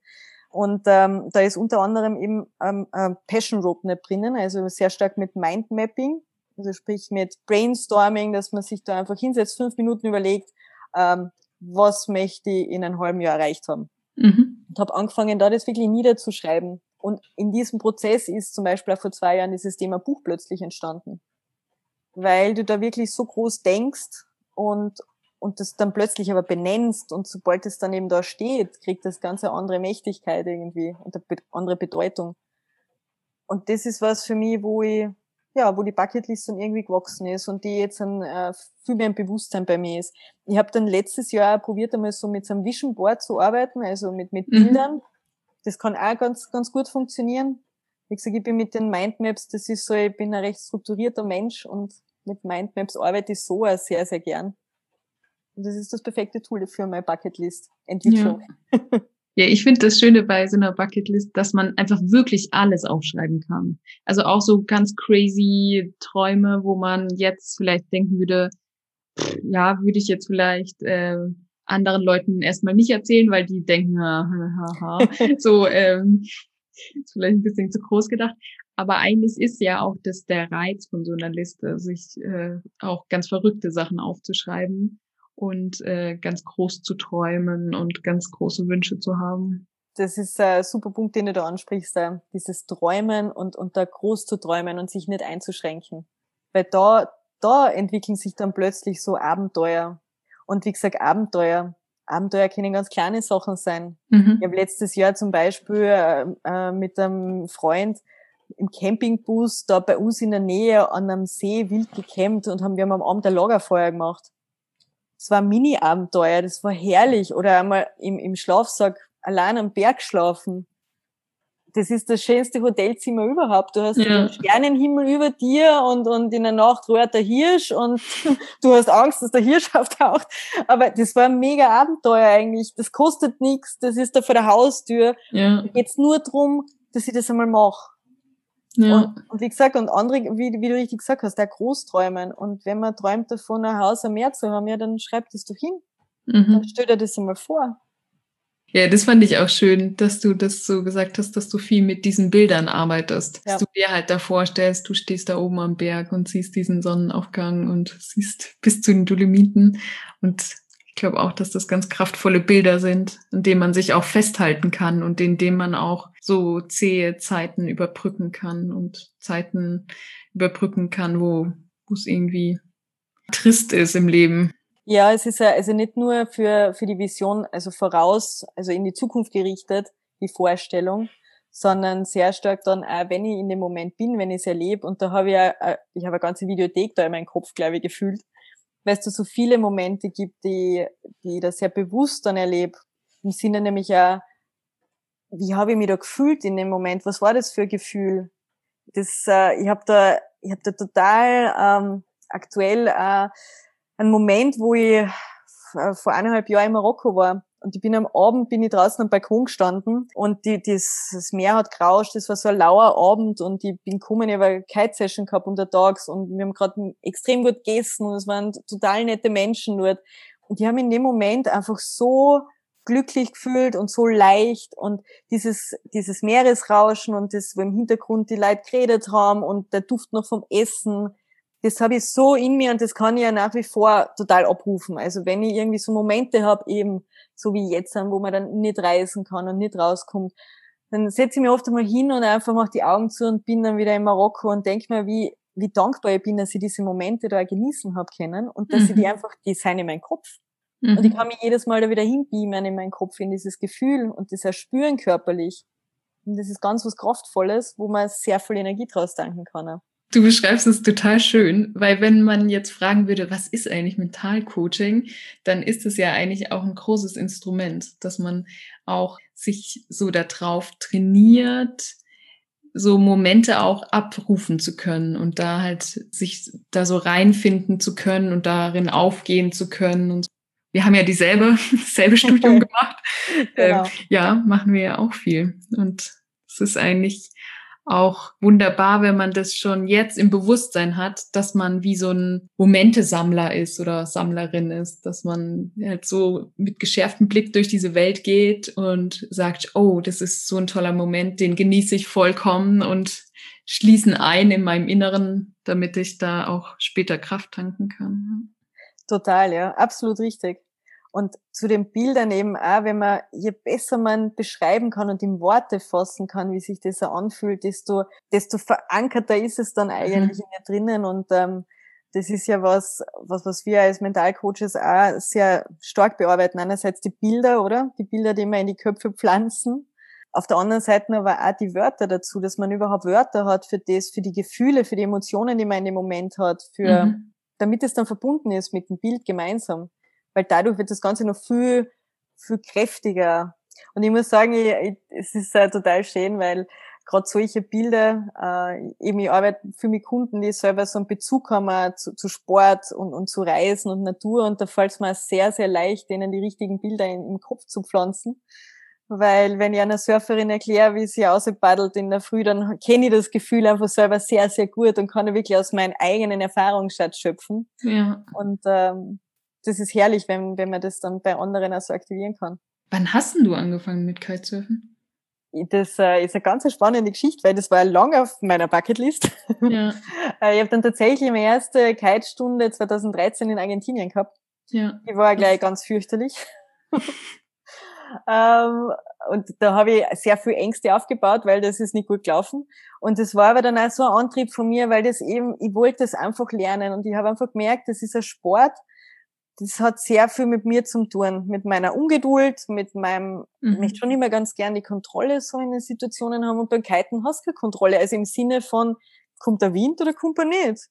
Und ähm, da ist unter anderem eben ähm, äh, Passion Roadmap drinnen, also sehr stark mit Mindmapping, also sprich mit Brainstorming, dass man sich da einfach hinsetzt, fünf Minuten überlegt, ähm, was möchte ich in einem halben Jahr erreicht haben. Mhm. Und habe angefangen, da das wirklich niederzuschreiben. Und in diesem Prozess ist zum Beispiel auch vor zwei Jahren dieses Thema Buch plötzlich entstanden. Weil du da wirklich so groß denkst und, und das dann plötzlich aber benennst und sobald es dann eben da steht, kriegt das Ganze andere Mächtigkeit irgendwie und eine andere Bedeutung. Und das ist was für mich, wo ich, ja, wo die Bucketlist dann irgendwie gewachsen ist und die jetzt dann äh, viel mehr ein Bewusstsein bei mir ist. Ich habe dann letztes Jahr probiert, einmal so mit so einem Vision Board zu arbeiten, also mit, mit mhm. Bildern. Das kann auch ganz, ganz gut funktionieren. Wie gesagt, ich bin mit den Mindmaps, das ist so, ich bin ein recht strukturierter Mensch und mit Mindmaps arbeite ich so auch sehr, sehr gern. Und das ist das perfekte Tool für meine Bucketlist-Entwicklung. Ja. *laughs* ja, ich finde das Schöne bei so einer Bucketlist, dass man einfach wirklich alles aufschreiben kann. Also auch so ganz crazy Träume, wo man jetzt vielleicht denken würde, ja, würde ich jetzt vielleicht äh, anderen Leuten erstmal nicht erzählen, weil die denken, ha, ha, ha. *laughs* so ähm, ist vielleicht ein bisschen zu groß gedacht. Aber eines ist ja auch, dass der Reiz von so einer Liste, sich äh, auch ganz verrückte Sachen aufzuschreiben und äh, ganz groß zu träumen und ganz große Wünsche zu haben. Das ist ein super Punkt, den du da ansprichst, dieses Träumen und, und da groß zu träumen und sich nicht einzuschränken. Weil da, da entwickeln sich dann plötzlich so Abenteuer. Und wie gesagt, Abenteuer. Abenteuer können ganz kleine Sachen sein. Mhm. Ich habe letztes Jahr zum Beispiel äh, äh, mit einem Freund im Campingbus da bei uns in der Nähe an einem See wild gecampt und haben wir haben am Abend ein Lagerfeuer gemacht. Es war ein Mini-Abenteuer, das war herrlich. Oder einmal im, im Schlafsack allein am Berg schlafen. Das ist das schönste Hotelzimmer überhaupt. Du hast ja. den Sternenhimmel über dir und, und in der Nacht rührt der Hirsch und *laughs* du hast Angst, dass der Hirsch *laughs* auftaucht. Aber das war ein mega Abenteuer eigentlich. Das kostet nichts. Das ist da vor der Haustür. Ja. Jetzt nur drum, dass ich das einmal mache. Ja. Und, und, wie gesagt, und andere, wie, wie du richtig gesagt hast, der Großträumen. Und wenn man träumt davon, ein Haus am Meer zu haben, ja, dann schreibt es doch hin. Mhm. Dann stell dir das einmal vor. Ja, das fand ich auch schön, dass du das so gesagt hast, dass du viel mit diesen Bildern arbeitest. Ja. Dass du dir halt da vorstellst, du stehst da oben am Berg und siehst diesen Sonnenaufgang und siehst bis zu den Dolomiten und ich glaube auch, dass das ganz kraftvolle Bilder sind, in denen man sich auch festhalten kann und in denen man auch so zähe Zeiten überbrücken kann und Zeiten überbrücken kann, wo es irgendwie trist ist im Leben. Ja, es ist ja also nicht nur für, für die Vision, also voraus, also in die Zukunft gerichtet, die Vorstellung, sondern sehr stark dann auch, wenn ich in dem Moment bin, wenn ich es erlebe. Und da habe ich ja, äh, ich habe eine ganze Videothek da in meinem Kopf, glaube ich, gefühlt, weil es da so viele Momente gibt, die, die ich da sehr bewusst dann erlebe. Im Sinne nämlich ja, wie habe ich mich da gefühlt in dem Moment? Was war das für ein Gefühl? Das, äh, ich habe da, ich habe da total ähm, aktuell äh, einen Moment, wo ich vor eineinhalb Jahren in Marokko war und ich bin am Abend, bin ich draußen am Balkon gestanden und die, das, das Meer hat gerauscht, das war so ein lauer Abend und ich bin gekommen, ich habe eine Kite-Session gehabt untertags und wir haben gerade extrem gut gegessen und es waren total nette Menschen dort. Und die haben in dem Moment einfach so glücklich gefühlt und so leicht und dieses, dieses Meeresrauschen und das, wo im Hintergrund die Leute geredet haben und der Duft noch vom Essen, das habe ich so in mir und das kann ich ja nach wie vor total abrufen. Also wenn ich irgendwie so Momente habe, eben so wie jetzt, wo man dann nicht reisen kann und nicht rauskommt, dann setze ich mich oft einmal hin und einfach mache die Augen zu und bin dann wieder in Marokko und denke mir, wie, wie dankbar ich bin, dass ich diese Momente da genießen habe können und dass mhm. ich die mhm. einfach, die sind in meinem Kopf. Mhm. Und ich mhm. kann mich jedes Mal da wieder hinbeamen in meinen Kopf, in dieses Gefühl und das Erspüren körperlich. Und das ist ganz was Kraftvolles, wo man sehr viel Energie draus tanken kann. Du beschreibst es total schön, weil wenn man jetzt fragen würde, was ist eigentlich Mentalcoaching, dann ist es ja eigentlich auch ein großes Instrument, dass man auch sich so darauf trainiert, so Momente auch abrufen zu können und da halt sich da so reinfinden zu können und darin aufgehen zu können. Und wir haben ja dieselbe, *laughs* dasselbe Studium *laughs* gemacht. Genau. Ähm, ja, machen wir ja auch viel. Und es ist eigentlich auch wunderbar, wenn man das schon jetzt im Bewusstsein hat, dass man wie so ein Momentesammler ist oder Sammlerin ist, dass man halt so mit geschärftem Blick durch diese Welt geht und sagt, oh, das ist so ein toller Moment, den genieße ich vollkommen und schließen ein in meinem Inneren, damit ich da auch später Kraft tanken kann. Total, ja, absolut richtig. Und zu den Bildern eben auch, wenn man, je besser man beschreiben kann und in Worte fassen kann, wie sich das anfühlt, desto, desto verankerter ist es dann eigentlich mhm. in mir drinnen. Und ähm, das ist ja was, was, was wir als Mentalcoaches auch sehr stark bearbeiten. Einerseits die Bilder, oder? Die Bilder, die wir in die Köpfe pflanzen. Auf der anderen Seite aber auch die Wörter dazu, dass man überhaupt Wörter hat für das, für die Gefühle, für die Emotionen, die man in dem Moment hat, für, mhm. damit es dann verbunden ist mit dem Bild gemeinsam weil dadurch wird das Ganze noch viel, viel kräftiger. Und ich muss sagen, ich, ich, es ist äh, total schön, weil gerade solche Bilder, äh, eben ich arbeite viel mit Kunden, die selber so einen Bezug haben zu, zu Sport und, und zu Reisen und Natur und da fällt es mir sehr, sehr leicht, denen die richtigen Bilder in, im Kopf zu pflanzen. Weil wenn ich einer Surferin erkläre, wie sie auspaddelt in der Früh, dann kenne ich das Gefühl einfach selber sehr, sehr gut und kann wirklich aus meinem eigenen Erfahrungsschatz schöpfen. Ja. Und ähm, das ist herrlich, wenn, wenn man das dann bei anderen auch so aktivieren kann. Wann hast denn du angefangen mit Kitesurfen? Das äh, ist eine ganz spannende Geschichte, weil das war lange auf meiner Bucketlist. *laughs* Ja. Äh, ich habe dann tatsächlich meine erste Kitestunde 2013 in Argentinien gehabt. Ja. Die war gleich ganz fürchterlich. *laughs* ähm, und da habe ich sehr viel Ängste aufgebaut, weil das ist nicht gut gelaufen. Und das war aber dann auch so ein Antrieb von mir, weil das eben, ich wollte das einfach lernen und ich habe einfach gemerkt, das ist ein Sport, das hat sehr viel mit mir zu tun, mit meiner Ungeduld, mit meinem, mhm. ich möchte schon immer ganz gern die Kontrolle so in den Situationen haben und beim Kiten hast du keine Kontrolle, also im Sinne von, kommt der Wind oder kommt er nicht?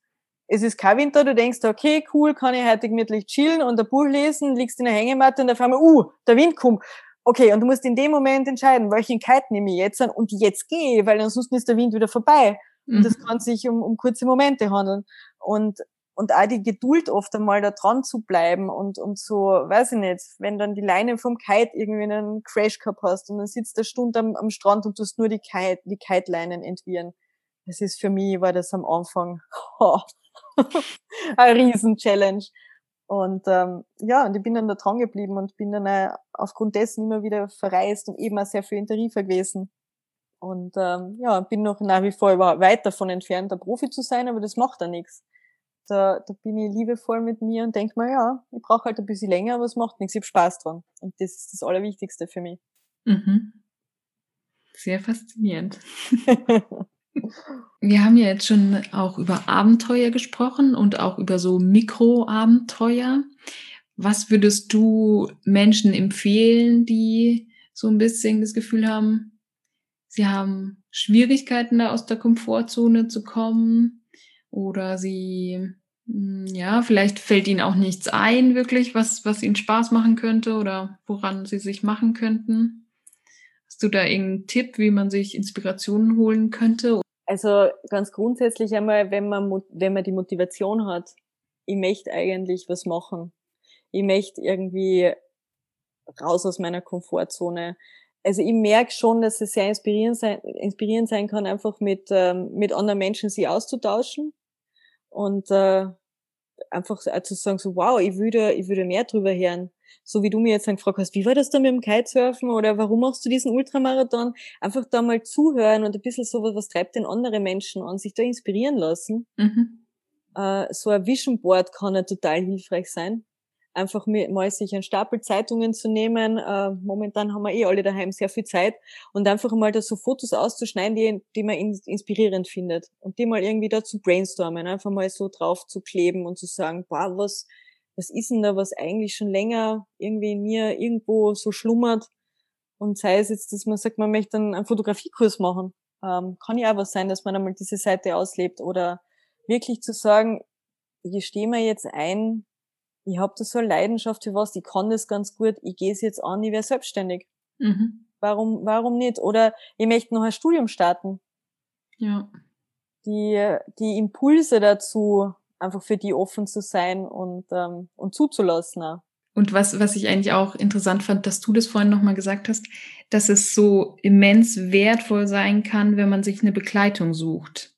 Es ist kein Wind da, du denkst, okay, cool, kann ich heute gemütlich chillen und ein Buch lesen, liegst in der Hängematte und auf einmal, uh, der Wind kommt. Okay, und du musst in dem Moment entscheiden, welchen Kite nehme ich jetzt an und jetzt gehe, weil ansonsten ist der Wind wieder vorbei. Mhm. Und das kann sich um, um kurze Momente handeln. Und und auch die Geduld oft einmal da dran zu bleiben und, und so, weiß ich nicht, wenn dann die Leine vom Kite irgendwie einen Crash gehabt hast und dann sitzt der Stunde am, am Strand und tust nur die Kite, die Kite-Leinen entwirren. Das ist für mich, war das am Anfang *laughs* oh, eine Riesen-Challenge. Und ähm, ja, und ich bin dann da dran geblieben und bin dann äh, aufgrund dessen immer wieder verreist und eben auch sehr viel in Tarifa gewesen. Und ähm, ja, bin noch nach wie vor weit davon entfernt, der Profi zu sein, aber das macht ja nichts da, da bin ich liebevoll mit mir und denke mir, ja, ich brauche halt ein bisschen länger, aber es macht nichts, ich habe Spaß dran. Und das ist das Allerwichtigste für mich. Mhm. Sehr faszinierend. *laughs* Wir haben ja jetzt schon auch über Abenteuer gesprochen und auch über so Mikroabenteuer. Was würdest du Menschen empfehlen, die so ein bisschen das Gefühl haben, sie haben Schwierigkeiten, da aus der Komfortzone zu kommen oder sie ja, vielleicht fällt ihnen auch nichts ein, wirklich, was, was ihnen Spaß machen könnte oder woran sie sich machen könnten. Hast du da irgendeinen Tipp, wie man sich Inspirationen holen könnte? Also ganz grundsätzlich einmal, wenn man, wenn man die Motivation hat, ich möchte eigentlich was machen. Ich möchte irgendwie raus aus meiner Komfortzone. Also ich merke schon, dass es sehr inspirierend sein, inspirierend sein kann, einfach mit, ähm, mit anderen Menschen sich auszutauschen und äh, einfach zu sagen, so wow, ich würde, ich würde mehr drüber hören. So wie du mir jetzt dann gefragt hast, wie war das da mit dem Kitesurfen oder warum machst du diesen Ultramarathon? Einfach da mal zuhören und ein bisschen so, was treibt denn andere Menschen an, sich da inspirieren lassen. Mhm. Äh, so ein Vision Board kann ja total hilfreich sein einfach mal sich einen Stapel Zeitungen zu nehmen. Äh, momentan haben wir eh alle daheim sehr viel Zeit und einfach mal da so Fotos auszuschneiden, die, die man inspirierend findet und die mal irgendwie dazu brainstormen, einfach mal so drauf zu kleben und zu sagen, boah, was, was ist denn da, was eigentlich schon länger irgendwie in mir irgendwo so schlummert und sei es jetzt, dass man sagt, man möchte einen, einen Fotografiekurs machen. Ähm, kann ja auch was sein, dass man einmal diese Seite auslebt oder wirklich zu sagen, ich stehe mir jetzt ein, ich habe da so eine Leidenschaft für was, ich kann das ganz gut, ich gehe es jetzt an, ich werde selbstständig. Mhm. Warum, warum nicht? Oder ich möchte noch ein Studium starten. Ja. Die, die Impulse dazu, einfach für die offen zu sein und, ähm, und zuzulassen. Auch. Und was, was ich eigentlich auch interessant fand, dass du das vorhin nochmal gesagt hast, dass es so immens wertvoll sein kann, wenn man sich eine Begleitung sucht.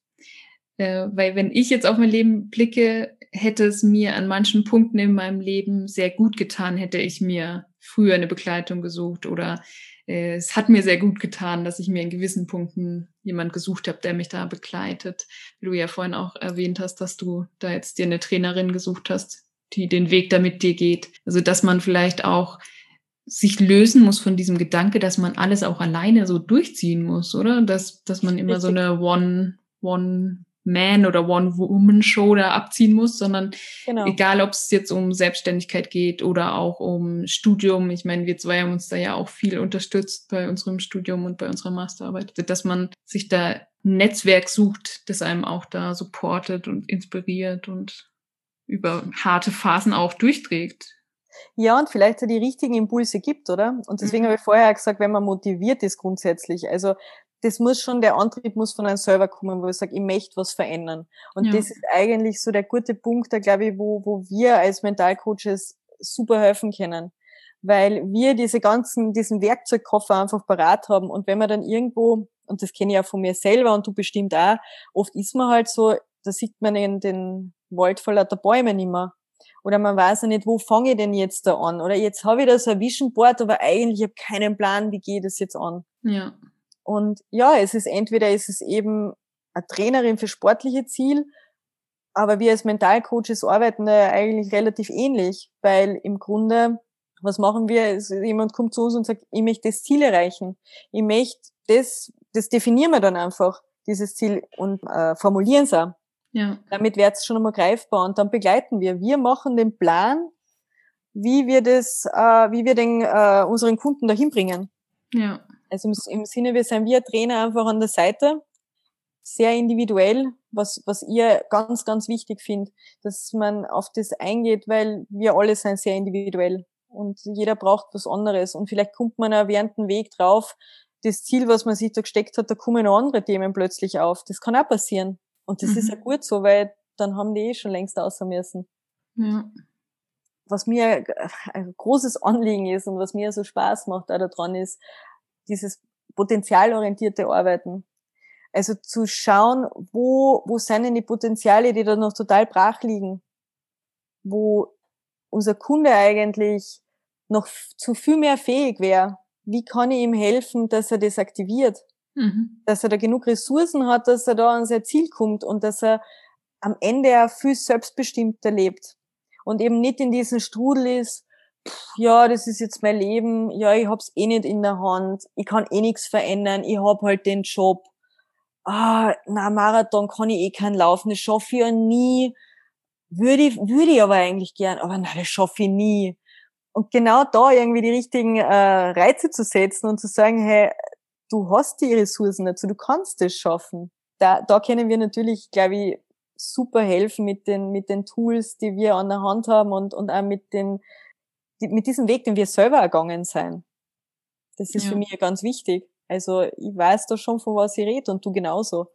Äh, weil wenn ich jetzt auf mein Leben blicke, hätte es mir an manchen Punkten in meinem Leben sehr gut getan, hätte ich mir früher eine Begleitung gesucht oder äh, es hat mir sehr gut getan, dass ich mir in gewissen Punkten jemand gesucht habe, der mich da begleitet. Wie du ja vorhin auch erwähnt hast, dass du da jetzt dir eine Trainerin gesucht hast, die den Weg da mit dir geht. Also dass man vielleicht auch sich lösen muss von diesem Gedanke, dass man alles auch alleine so durchziehen muss, oder? Dass, dass man immer so eine One, One man- oder One-Woman-Show da abziehen muss, sondern genau. egal, ob es jetzt um Selbstständigkeit geht oder auch um Studium. Ich meine, wir zwei haben uns da ja auch viel unterstützt bei unserem Studium und bei unserer Masterarbeit, dass man sich da ein Netzwerk sucht, das einem auch da supportet und inspiriert und über harte Phasen auch durchträgt. Ja, und vielleicht so die richtigen Impulse gibt, oder? Und deswegen mhm. habe ich vorher gesagt, wenn man motiviert ist grundsätzlich. Also das muss schon, der Antrieb muss von einem selber kommen, wo ich sage, ich möchte was verändern. Und ja. das ist eigentlich so der gute Punkt, da glaube ich, wo, wo wir als Mentalcoaches super helfen können. Weil wir diese ganzen, diesen Werkzeugkoffer einfach parat haben. Und wenn man dann irgendwo, und das kenne ich ja von mir selber und du bestimmt auch, oft ist man halt so, da sieht man in den Wald voll lauter Bäume nicht mehr. Oder man weiß ja nicht, wo fange ich denn jetzt da an? Oder jetzt habe ich da so ein Vision Board, aber eigentlich habe ich keinen Plan, wie gehe ich das jetzt an? Ja. Und ja, es ist entweder ist es eben eine Trainerin für sportliche Ziel, aber wir als Mentalcoaches arbeiten da eigentlich relativ ähnlich, weil im Grunde, was machen wir? Jemand kommt zu uns und sagt, ich möchte das Ziel erreichen. Ich möchte das, das definieren wir dann einfach, dieses Ziel und äh, formulieren es auch. Ja. Damit wird es schon einmal greifbar und dann begleiten wir. Wir machen den Plan, wie wir das, äh, wie wir den äh, unseren Kunden dahin bringen. Ja. Also im, im Sinne, wir sind wie ein Trainer einfach an der Seite, sehr individuell, was, was ihr ganz, ganz wichtig findet, dass man auf das eingeht, weil wir alle sind sehr individuell und jeder braucht was anderes und vielleicht kommt man auch während dem Weg drauf, das Ziel, was man sich da gesteckt hat, da kommen noch andere Themen plötzlich auf. Das kann auch passieren. Und das mhm. ist ja gut so, weil dann haben die eh schon längst außer müssen. Ja. Was mir ein großes Anliegen ist und was mir so Spaß macht auch daran ist, dieses potenzialorientierte Arbeiten. Also zu schauen, wo, wo sind denn die Potenziale, die da noch total brach liegen, wo unser Kunde eigentlich noch zu viel mehr fähig wäre. Wie kann ich ihm helfen, dass er das aktiviert? Mhm. Dass er da genug Ressourcen hat, dass er da an sein Ziel kommt und dass er am Ende auch viel selbstbestimmter lebt und eben nicht in diesem Strudel ist, ja, das ist jetzt mein Leben, ja, ich hab's eh nicht in der Hand, ich kann eh nichts verändern, ich hab halt den Job. Ah, na, Marathon kann ich eh keinen laufen, das schaffe ich ja nie. Würde ich, würde ich aber eigentlich gern, aber na, das schaffe ich nie. Und genau da irgendwie die richtigen äh, Reize zu setzen und zu sagen, hey, du hast die Ressourcen dazu, du kannst das schaffen. Da, da können wir natürlich, glaube ich, super helfen mit den, mit den Tools, die wir an der Hand haben und, und auch mit den, mit diesem Weg, den wir selber ergangen sind. Das ist ja. für mich ganz wichtig. Also ich weiß da schon, von was ich rede und du genauso.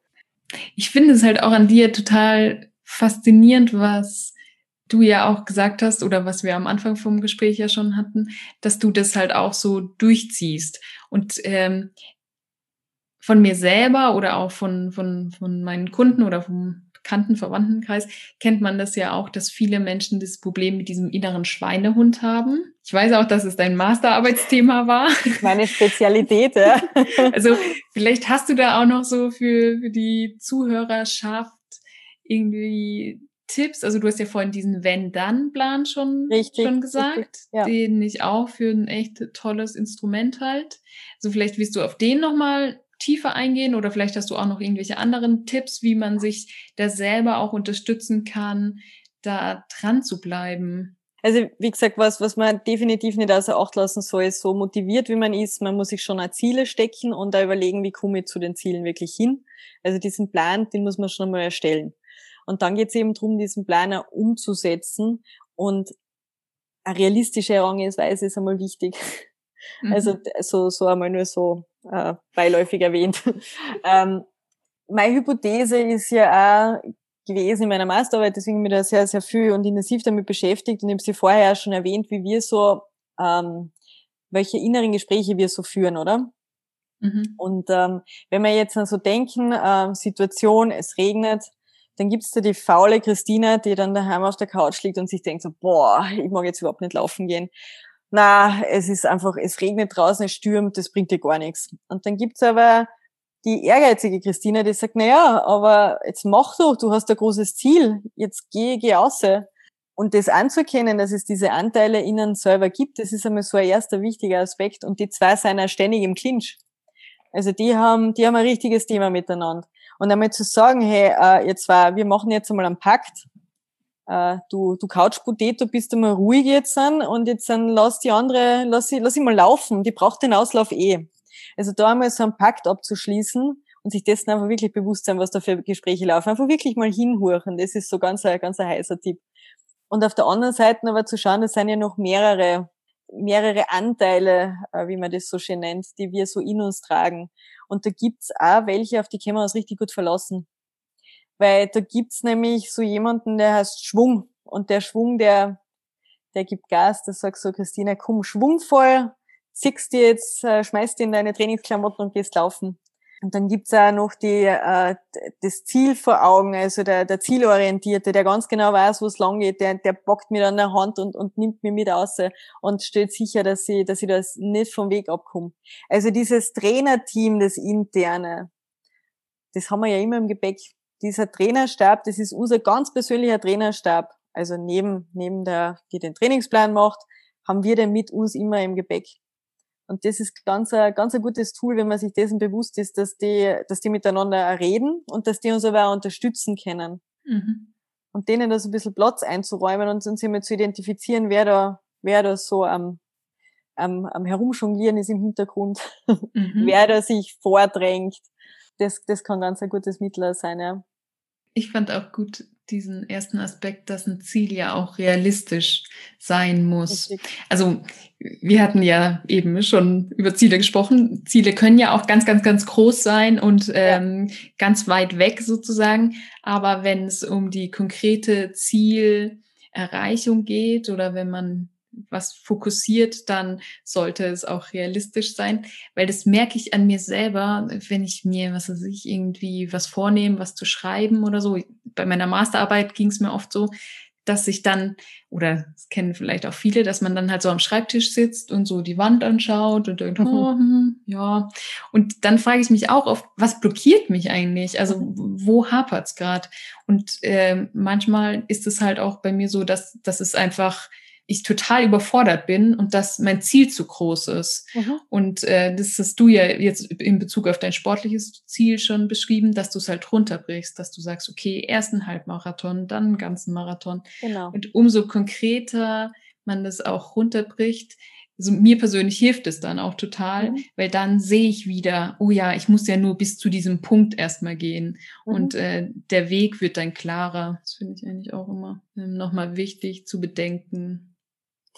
Ich finde es halt auch an dir total faszinierend, was du ja auch gesagt hast oder was wir am Anfang vom Gespräch ja schon hatten, dass du das halt auch so durchziehst. Und ähm, von mir selber oder auch von, von, von meinen Kunden oder vom Bekannten, Verwandtenkreis kennt man das ja auch, dass viele Menschen das Problem mit diesem inneren Schweinehund haben. Ich weiß auch, dass es dein Masterarbeitsthema war. *laughs* Meine Spezialität, ja. *laughs* Also vielleicht hast du da auch noch so für, für die Zuhörerschaft irgendwie Tipps? Also du hast ja vorhin diesen Wenn-Dann-Plan schon, richtig, schon gesagt, richtig, ja. den ich auch für ein echt tolles Instrument halt. Also vielleicht willst du auf den nochmal tiefer eingehen oder vielleicht hast du auch noch irgendwelche anderen Tipps, wie man sich da selber auch unterstützen kann, da dran zu bleiben. Also wie gesagt, was, was man definitiv nicht außer Acht lassen soll, ist so motiviert, wie man ist. Man muss sich schon auch Ziele stecken und da überlegen, wie komme ich zu den Zielen wirklich hin. Also diesen Plan, den muss man schon einmal erstellen. Und dann geht es eben darum, diesen Planer umzusetzen und eine realistische Herangehensweise ist einmal wichtig. *laughs* Mhm. Also so, so einmal nur so äh, beiläufig erwähnt. *laughs* ähm, meine Hypothese ist ja auch gewesen in meiner Masterarbeit, deswegen bin ich da sehr, sehr viel und intensiv damit beschäftigt und ich habe sie vorher schon erwähnt, wie wir so, ähm, welche inneren Gespräche wir so führen, oder? Mhm. Und ähm, wenn wir jetzt so denken, äh, Situation, es regnet, dann gibt's da die faule Christina, die dann daheim auf der Couch liegt und sich denkt so, boah, ich mag jetzt überhaupt nicht laufen gehen. Na, es ist einfach, es regnet draußen, es stürmt, das bringt dir gar nichts. Und dann gibt's aber die ehrgeizige Christina, die sagt, na ja, aber jetzt mach doch, du hast ein großes Ziel, jetzt geh, geh raus. Und das anzuerkennen, dass es diese Anteile innen selber gibt, das ist einmal so ein erster wichtiger Aspekt. Und die zwei sind ja ständig im Clinch. Also die haben, die haben ein richtiges Thema miteinander. Und einmal zu sagen, hey, äh, jetzt war, wir machen jetzt einmal einen Pakt. Äh, du, du Couch Potato, bist du mal ruhig jetzt an und jetzt dann lass die andere, lass sie, lass sie mal laufen. Die braucht den Auslauf eh. Also da einmal so einen Pakt abzuschließen und sich dessen einfach wirklich bewusst sein, was da für Gespräche laufen. Einfach wirklich mal hinhorchen. Das ist so ganz ein, ganz ein heißer Tipp. Und auf der anderen Seite aber zu schauen, das sind ja noch mehrere, mehrere Anteile, äh, wie man das so schön nennt, die wir so in uns tragen. Und da gibt's auch welche, auf die können wir uns richtig gut verlassen. Weil da gibt's nämlich so jemanden, der heißt Schwung. Und der Schwung, der, der gibt Gas, der sagt so, Christina, komm, schwungvoll, ziehst dir jetzt, äh, schmeißt dir in deine Trainingsklamotten und gehst laufen. Und dann gibt's auch noch die, äh, das Ziel vor Augen, also der, der Zielorientierte, der ganz genau weiß, wo es lang geht, der, der bockt mir an der Hand und, und nimmt mir mit raus und stellt sicher, dass ich, dass ich das nicht vom Weg abkomme. Also dieses Trainerteam, das interne, das haben wir ja immer im Gepäck. Dieser Trainerstab, das ist unser ganz persönlicher Trainerstab. Also neben, neben der, die den Trainingsplan macht, haben wir den mit uns immer im Gepäck. Und das ist ganz ein, ganz ein gutes Tool, wenn man sich dessen bewusst ist, dass die, dass die miteinander reden und dass die uns aber auch unterstützen können. Mhm. Und denen da so ein bisschen Platz einzuräumen und uns immer zu identifizieren, wer da, wer da so am, am, am Herumjonglieren ist im Hintergrund, *laughs* mhm. wer da sich vordrängt. Das, das kann ganz ein gutes Mittel sein, ja. Ich fand auch gut, diesen ersten Aspekt, dass ein Ziel ja auch realistisch sein muss. Also wir hatten ja eben schon über Ziele gesprochen. Ziele können ja auch ganz, ganz, ganz groß sein und ähm, ja. ganz weit weg sozusagen. Aber wenn es um die konkrete Zielerreichung geht oder wenn man was fokussiert, dann sollte es auch realistisch sein, weil das merke ich an mir selber, wenn ich mir, was weiß ich, irgendwie was vornehme, was zu schreiben oder so. Bei meiner Masterarbeit ging es mir oft so, dass ich dann, oder das kennen vielleicht auch viele, dass man dann halt so am Schreibtisch sitzt und so die Wand anschaut und denkt, oh, hm, ja. Und dann frage ich mich auch oft, was blockiert mich eigentlich? Also mhm. wo hapert's gerade? Und äh, manchmal ist es halt auch bei mir so, dass, dass es einfach ich total überfordert bin und dass mein Ziel zu groß ist. Mhm. Und äh, das hast du ja jetzt in Bezug auf dein sportliches Ziel schon beschrieben, dass du es halt runterbrichst, dass du sagst, okay, erst ein Halbmarathon, dann einen ganzen Marathon. Genau. Und umso konkreter man das auch runterbricht, also mir persönlich hilft es dann auch total, mhm. weil dann sehe ich wieder, oh ja, ich muss ja nur bis zu diesem Punkt erstmal gehen mhm. und äh, der Weg wird dann klarer. Das finde ich eigentlich auch immer ähm, nochmal wichtig zu bedenken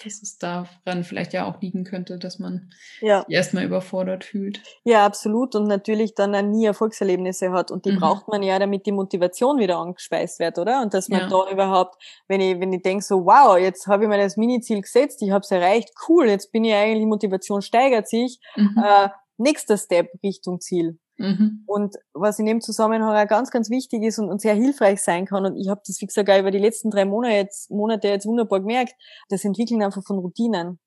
dass es daran vielleicht ja auch liegen könnte, dass man ja. sich erstmal überfordert fühlt. Ja, absolut. Und natürlich dann auch nie Erfolgserlebnisse hat. Und die mhm. braucht man ja, damit die Motivation wieder angespeist wird, oder? Und dass man ja. da überhaupt, wenn ich, wenn ich denke so, wow, jetzt habe ich mir das Mini-Ziel gesetzt, ich habe es erreicht, cool, jetzt bin ich eigentlich, Motivation steigert sich. Mhm. Äh, nächster Step Richtung Ziel. Mhm. Und was in dem Zusammenhang auch ganz, ganz wichtig ist und, und sehr hilfreich sein kann, und ich habe das, wie gesagt, auch über die letzten drei Monate jetzt, Monate jetzt wunderbar gemerkt, das Entwickeln einfach von Routinen.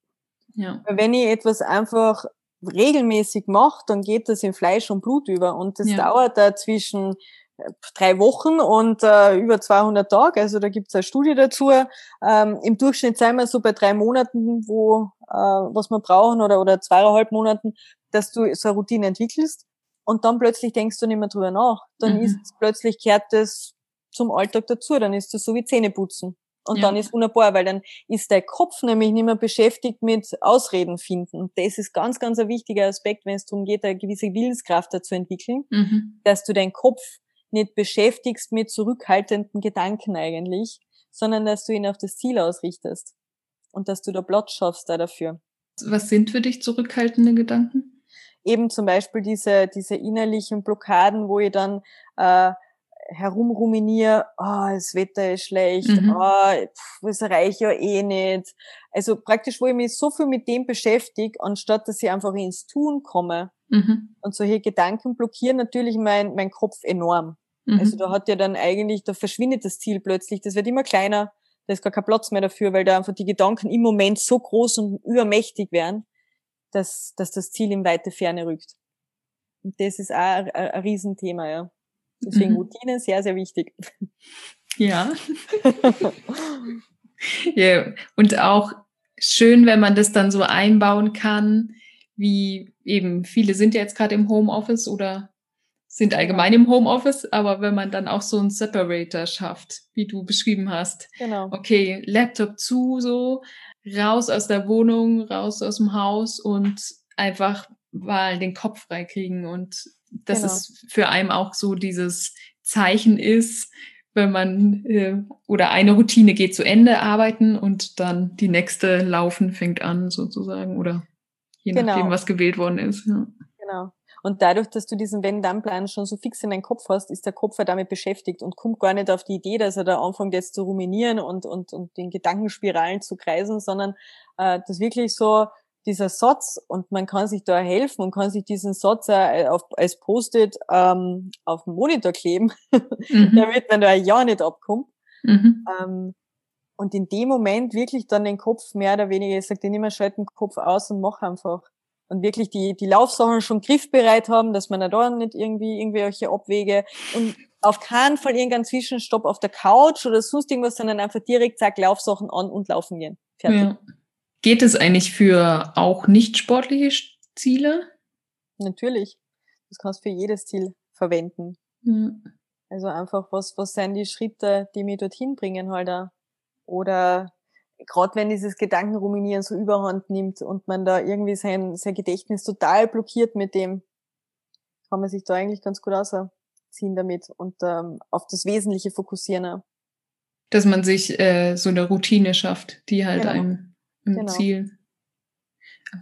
Ja. Wenn ich etwas einfach regelmäßig mache, dann geht das in Fleisch und Blut über. Und das ja. dauert da zwischen äh, drei Wochen und äh, über 200 Tage. Also da gibt es eine Studie dazu. Ähm, Im Durchschnitt sind wir so bei drei Monaten, wo äh, was wir brauchen oder oder zweieinhalb Monaten, dass du so eine Routine entwickelst und dann plötzlich denkst du nicht mehr drüber nach. Dann mhm. ist plötzlich kehrt das zum Alltag dazu. Dann ist das so wie Zähneputzen. Und ja. dann ist wunderbar, weil dann ist dein Kopf nämlich nicht mehr beschäftigt mit Ausreden finden. Und das ist ganz, ganz ein wichtiger Aspekt, wenn es darum geht, eine gewisse Willenskraft dazu entwickeln, mhm. dass du deinen Kopf nicht beschäftigst mit zurückhaltenden Gedanken eigentlich, sondern dass du ihn auf das Ziel ausrichtest. Und dass du da Platz schaffst da dafür. Was sind für dich zurückhaltende Gedanken? Eben zum Beispiel diese, diese innerlichen Blockaden, wo ich dann äh, herumruminiere, oh, das Wetter ist schlecht, mhm. oh, pff, das reicht ja eh nicht. Also praktisch, wo ich mich so viel mit dem beschäftige, anstatt dass ich einfach ins Tun komme. Mhm. Und solche Gedanken blockieren natürlich mein, mein Kopf enorm. Mhm. Also da hat ja dann eigentlich, da verschwindet das Ziel plötzlich, das wird immer kleiner, da ist gar kein Platz mehr dafür, weil da einfach die Gedanken im Moment so groß und übermächtig werden, dass, dass das Ziel in weite Ferne rückt. Und das ist auch ein, ein Riesenthema, ja. Deswegen mhm. Routine sehr, sehr wichtig. Ja. *laughs* ja. Und auch schön, wenn man das dann so einbauen kann, wie eben viele sind ja jetzt gerade im Homeoffice oder sind allgemein im Homeoffice, aber wenn man dann auch so einen Separator schafft, wie du beschrieben hast. Genau. Okay, Laptop zu, so, raus aus der Wohnung, raus aus dem Haus und einfach mal den Kopf freikriegen und dass genau. es für einen auch so dieses Zeichen ist, wenn man äh, oder eine Routine geht zu Ende arbeiten und dann die nächste laufen fängt an sozusagen oder je genau. nachdem, was gewählt worden ist. Ja. Genau. Und dadurch, dass du diesen Wenn-Dann-Plan schon so fix in deinem Kopf hast, ist der Kopf ja damit beschäftigt und kommt gar nicht auf die Idee, dass er da anfängt jetzt zu ruminieren und, und, und den Gedankenspiralen zu kreisen, sondern äh, das wirklich so dieser Satz und man kann sich da helfen und kann sich diesen Satz äh, auf, als Post-it ähm, auf dem Monitor kleben, mhm. *laughs* damit man da ja nicht abkommt. Mhm. Ähm, und in dem Moment wirklich dann den Kopf mehr oder weniger, ich sag dir nicht mehr, schalt den Kopf aus und mach einfach und wirklich die, die Laufsachen schon griffbereit haben, dass man da nicht irgendwie irgendwelche Abwege und auf keinen Fall irgendeinen Zwischenstopp auf der Couch oder sonst irgendwas, sondern einfach direkt zack, Laufsachen an und laufen gehen. Fertig. Ja. Geht es eigentlich für auch nicht sportliche Ziele? Natürlich. Das kannst du für jedes Ziel verwenden. Ja. Also einfach, was, was sind die Schritte, die mich dorthin bringen halt auch. Oder gerade wenn dieses Gedankenruminieren so überhand nimmt und man da irgendwie sein, sein Gedächtnis total blockiert mit dem, kann man sich da eigentlich ganz gut ausziehen damit und ähm, auf das Wesentliche fokussieren. Dass man sich äh, so eine Routine schafft, die halt genau. einem im genau. Ziel,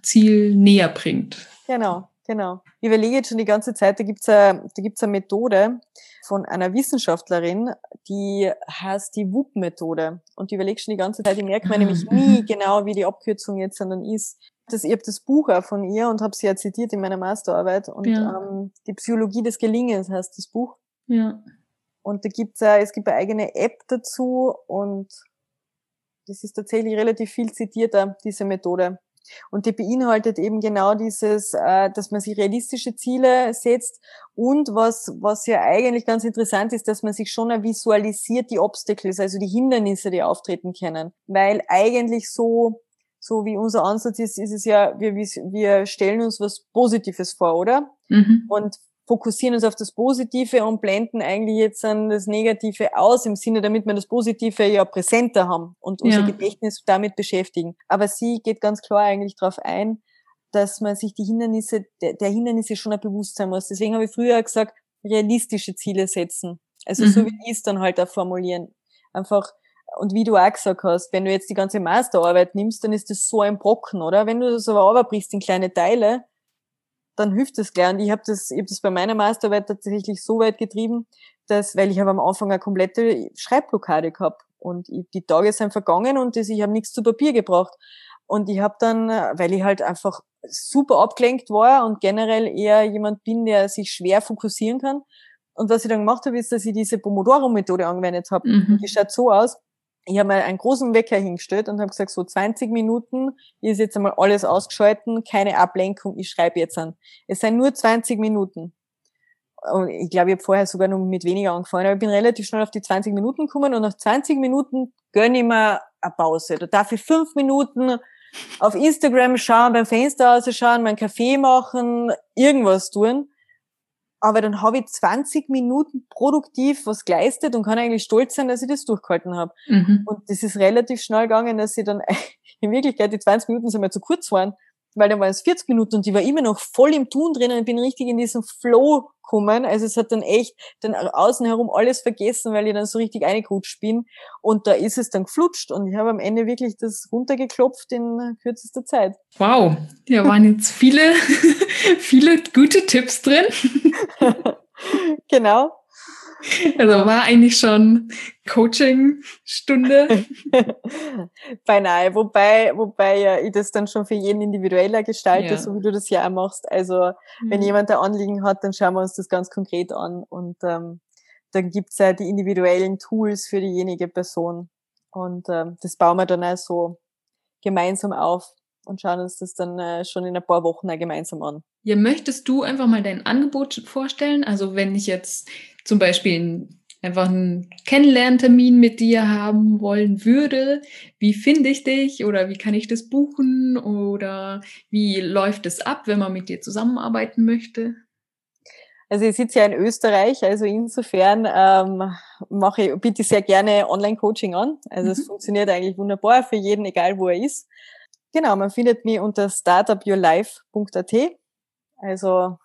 Ziel näher bringt. Genau. Genau. Ich überlege jetzt schon die ganze Zeit, da gibt's eine, da gibt's eine Methode von einer Wissenschaftlerin, die heißt die WUP-Methode. Und ich überlege schon die ganze Zeit, ich merke mir nämlich nie *laughs* genau, wie die Abkürzung jetzt dann ist. Das, ich habe das Buch auch von ihr und habe sie ja zitiert in meiner Masterarbeit. Und ja. ähm, die Psychologie des Gelingens heißt das Buch. Ja. Und da gibt's ja, es gibt eine eigene App dazu und das ist tatsächlich relativ viel zitierter, diese Methode. Und die beinhaltet eben genau dieses, äh, dass man sich realistische Ziele setzt und was, was ja eigentlich ganz interessant ist, dass man sich schon visualisiert die Obstacles, also die Hindernisse, die auftreten können. Weil eigentlich so, so wie unser Ansatz ist, ist es ja, wir, wir stellen uns was Positives vor, oder? Mhm. Und fokussieren uns auf das Positive und blenden eigentlich jetzt dann das Negative aus, im Sinne, damit wir das Positive ja präsenter haben und unser ja. Gedächtnis damit beschäftigen. Aber sie geht ganz klar eigentlich darauf ein, dass man sich die Hindernisse, der, der Hindernisse schon ein Bewusstsein muss. Deswegen habe ich früher gesagt, realistische Ziele setzen. Also mhm. so wie die es dann halt auch formulieren. Einfach, und wie du auch gesagt hast, wenn du jetzt die ganze Masterarbeit nimmst, dann ist das so ein Brocken, oder? Wenn du das aber runterbrichst in kleine Teile, dann hilft es. Und ich habe das, ich hab das bei meiner Masterarbeit tatsächlich so weit getrieben, dass, weil ich habe am Anfang eine komplette Schreibblockade gehabt und ich, die Tage sind vergangen und das, ich habe nichts zu Papier gebracht. Und ich habe dann, weil ich halt einfach super abgelenkt war und generell eher jemand bin, der sich schwer fokussieren kann. Und was ich dann gemacht habe, ist, dass ich diese Pomodoro-Methode angewendet habe. Mhm. Die schaut so aus, ich habe mal einen großen Wecker hingestellt und habe gesagt, so 20 Minuten ist jetzt einmal alles ausgeschalten, keine Ablenkung, ich schreibe jetzt an. Es sind nur 20 Minuten. Und ich glaube, ich habe vorher sogar nur mit weniger angefangen, aber ich bin relativ schnell auf die 20 Minuten gekommen und nach 20 Minuten gönne ich mir eine Pause. Da darf ich fünf Minuten auf Instagram schauen, beim Fenster ausschauen, meinen Kaffee machen, irgendwas tun aber dann habe ich 20 Minuten produktiv was geleistet und kann eigentlich stolz sein, dass ich das durchgehalten habe. Mhm. Und das ist relativ schnell gegangen, dass ich dann *laughs* in Wirklichkeit die 20 Minuten sind mir zu kurz waren, weil dann waren es 40 Minuten und ich war immer noch voll im Tun drin und bin richtig in diesem Flow gekommen. Also es hat dann echt dann außen herum alles vergessen, weil ich dann so richtig eingerutscht bin. Und da ist es dann geflutscht und ich habe am Ende wirklich das runtergeklopft in kürzester Zeit. Wow, da *laughs* waren jetzt viele, *laughs* viele gute Tipps drin. genau. Also war eigentlich schon Coaching-Stunde. *laughs* Beinahe, wobei, wobei ja ich das dann schon für jeden individueller gestalte, ja. so wie du das ja auch machst. Also mhm. wenn jemand ein Anliegen hat, dann schauen wir uns das ganz konkret an und ähm, dann gibt's ja die individuellen Tools für diejenige Person. Und ähm, das bauen wir dann auch so gemeinsam auf und schauen uns das dann äh, schon in ein paar Wochen gemeinsam an. Ja, möchtest du einfach mal dein Angebot vorstellen? Also wenn ich jetzt zum Beispiel einfach einen Kennenlerntermin mit dir haben wollen würde, wie finde ich dich oder wie kann ich das buchen oder wie läuft es ab, wenn man mit dir zusammenarbeiten möchte? Also ich sitze ja in Österreich, also insofern ähm, mache ich, biete ich sehr gerne Online-Coaching an. Also mhm. es funktioniert eigentlich wunderbar für jeden, egal wo er ist. Genau, man findet mich unter startupyourlife.at. Also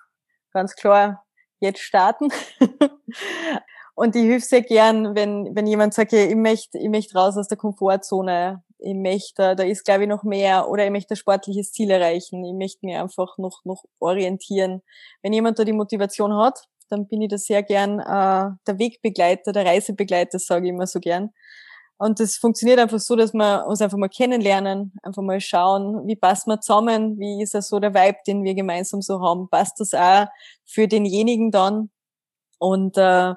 ganz klar, jetzt starten. *laughs* und ich hilf sehr gern, wenn, wenn jemand sagt, ich möchte, ich möchte raus aus der Komfortzone, ich möchte, da ist glaube ich noch mehr oder ich möchte ein sportliches Ziel erreichen, ich möchte mir einfach noch, noch orientieren. Wenn jemand da die Motivation hat, dann bin ich da sehr gern äh, der Wegbegleiter, der Reisebegleiter, sage ich immer so gern. Und das funktioniert einfach so, dass wir uns einfach mal kennenlernen, einfach mal schauen, wie passen wir zusammen, wie ist das so der Vibe, den wir gemeinsam so haben, passt das auch für denjenigen dann? Und äh,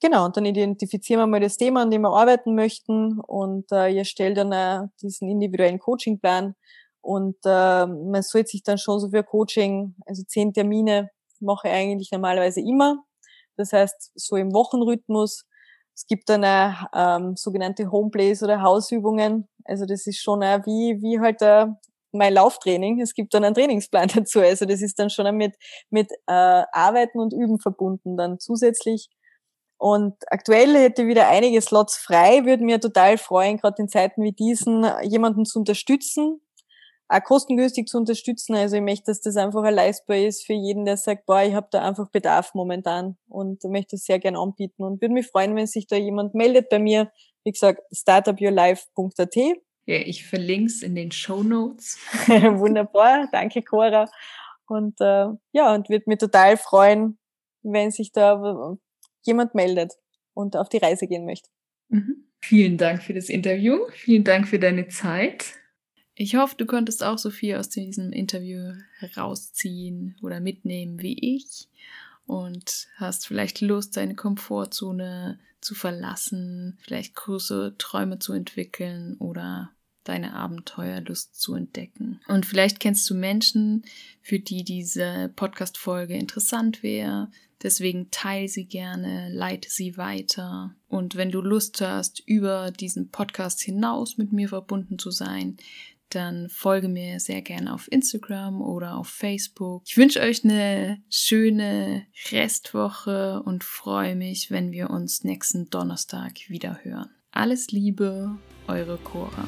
genau, und dann identifizieren wir mal das Thema, an dem wir arbeiten möchten und äh, ihr stellt dann äh, diesen individuellen Coachingplan und äh, man sollte sich dann schon so für Coaching, also zehn Termine mache ich eigentlich normalerweise immer. Das heißt, so im Wochenrhythmus es gibt dann auch, ähm, sogenannte Homeplays oder Hausübungen. Also das ist schon auch wie, wie halt äh, mein Lauftraining. Es gibt dann einen Trainingsplan *laughs* dazu. Also das ist dann schon mit, mit äh, Arbeiten und Üben verbunden dann zusätzlich. Und aktuell hätte wieder einige Slots frei, würde mir total freuen, gerade in Zeiten wie diesen, jemanden zu unterstützen, auch kostengünstig zu unterstützen. Also ich möchte, dass das einfach ein leistbar ist für jeden, der sagt, boah, ich habe da einfach Bedarf momentan und möchte es sehr gern anbieten und würde mich freuen, wenn sich da jemand meldet bei mir. Wie gesagt, startupyourlife.at. Ja, ich verlinke es in den Show Notes. *laughs* Wunderbar, danke Cora. Und äh, ja, und würde mich total freuen, wenn sich da jemand meldet und auf die Reise gehen möchte. Mhm. Vielen Dank für das Interview. Vielen Dank für deine Zeit. Ich hoffe, du konntest auch so viel aus diesem Interview herausziehen oder mitnehmen wie ich und hast vielleicht Lust, deine Komfortzone zu verlassen, vielleicht große Träume zu entwickeln oder deine Abenteuerlust zu entdecken. Und vielleicht kennst du Menschen, für die diese Podcast-Folge interessant wäre. Deswegen teile sie gerne, leite sie weiter. Und wenn du Lust hast, über diesen Podcast hinaus mit mir verbunden zu sein, dann folge mir sehr gerne auf Instagram oder auf Facebook. Ich wünsche euch eine schöne Restwoche und freue mich, wenn wir uns nächsten Donnerstag wieder hören. Alles Liebe, eure Cora.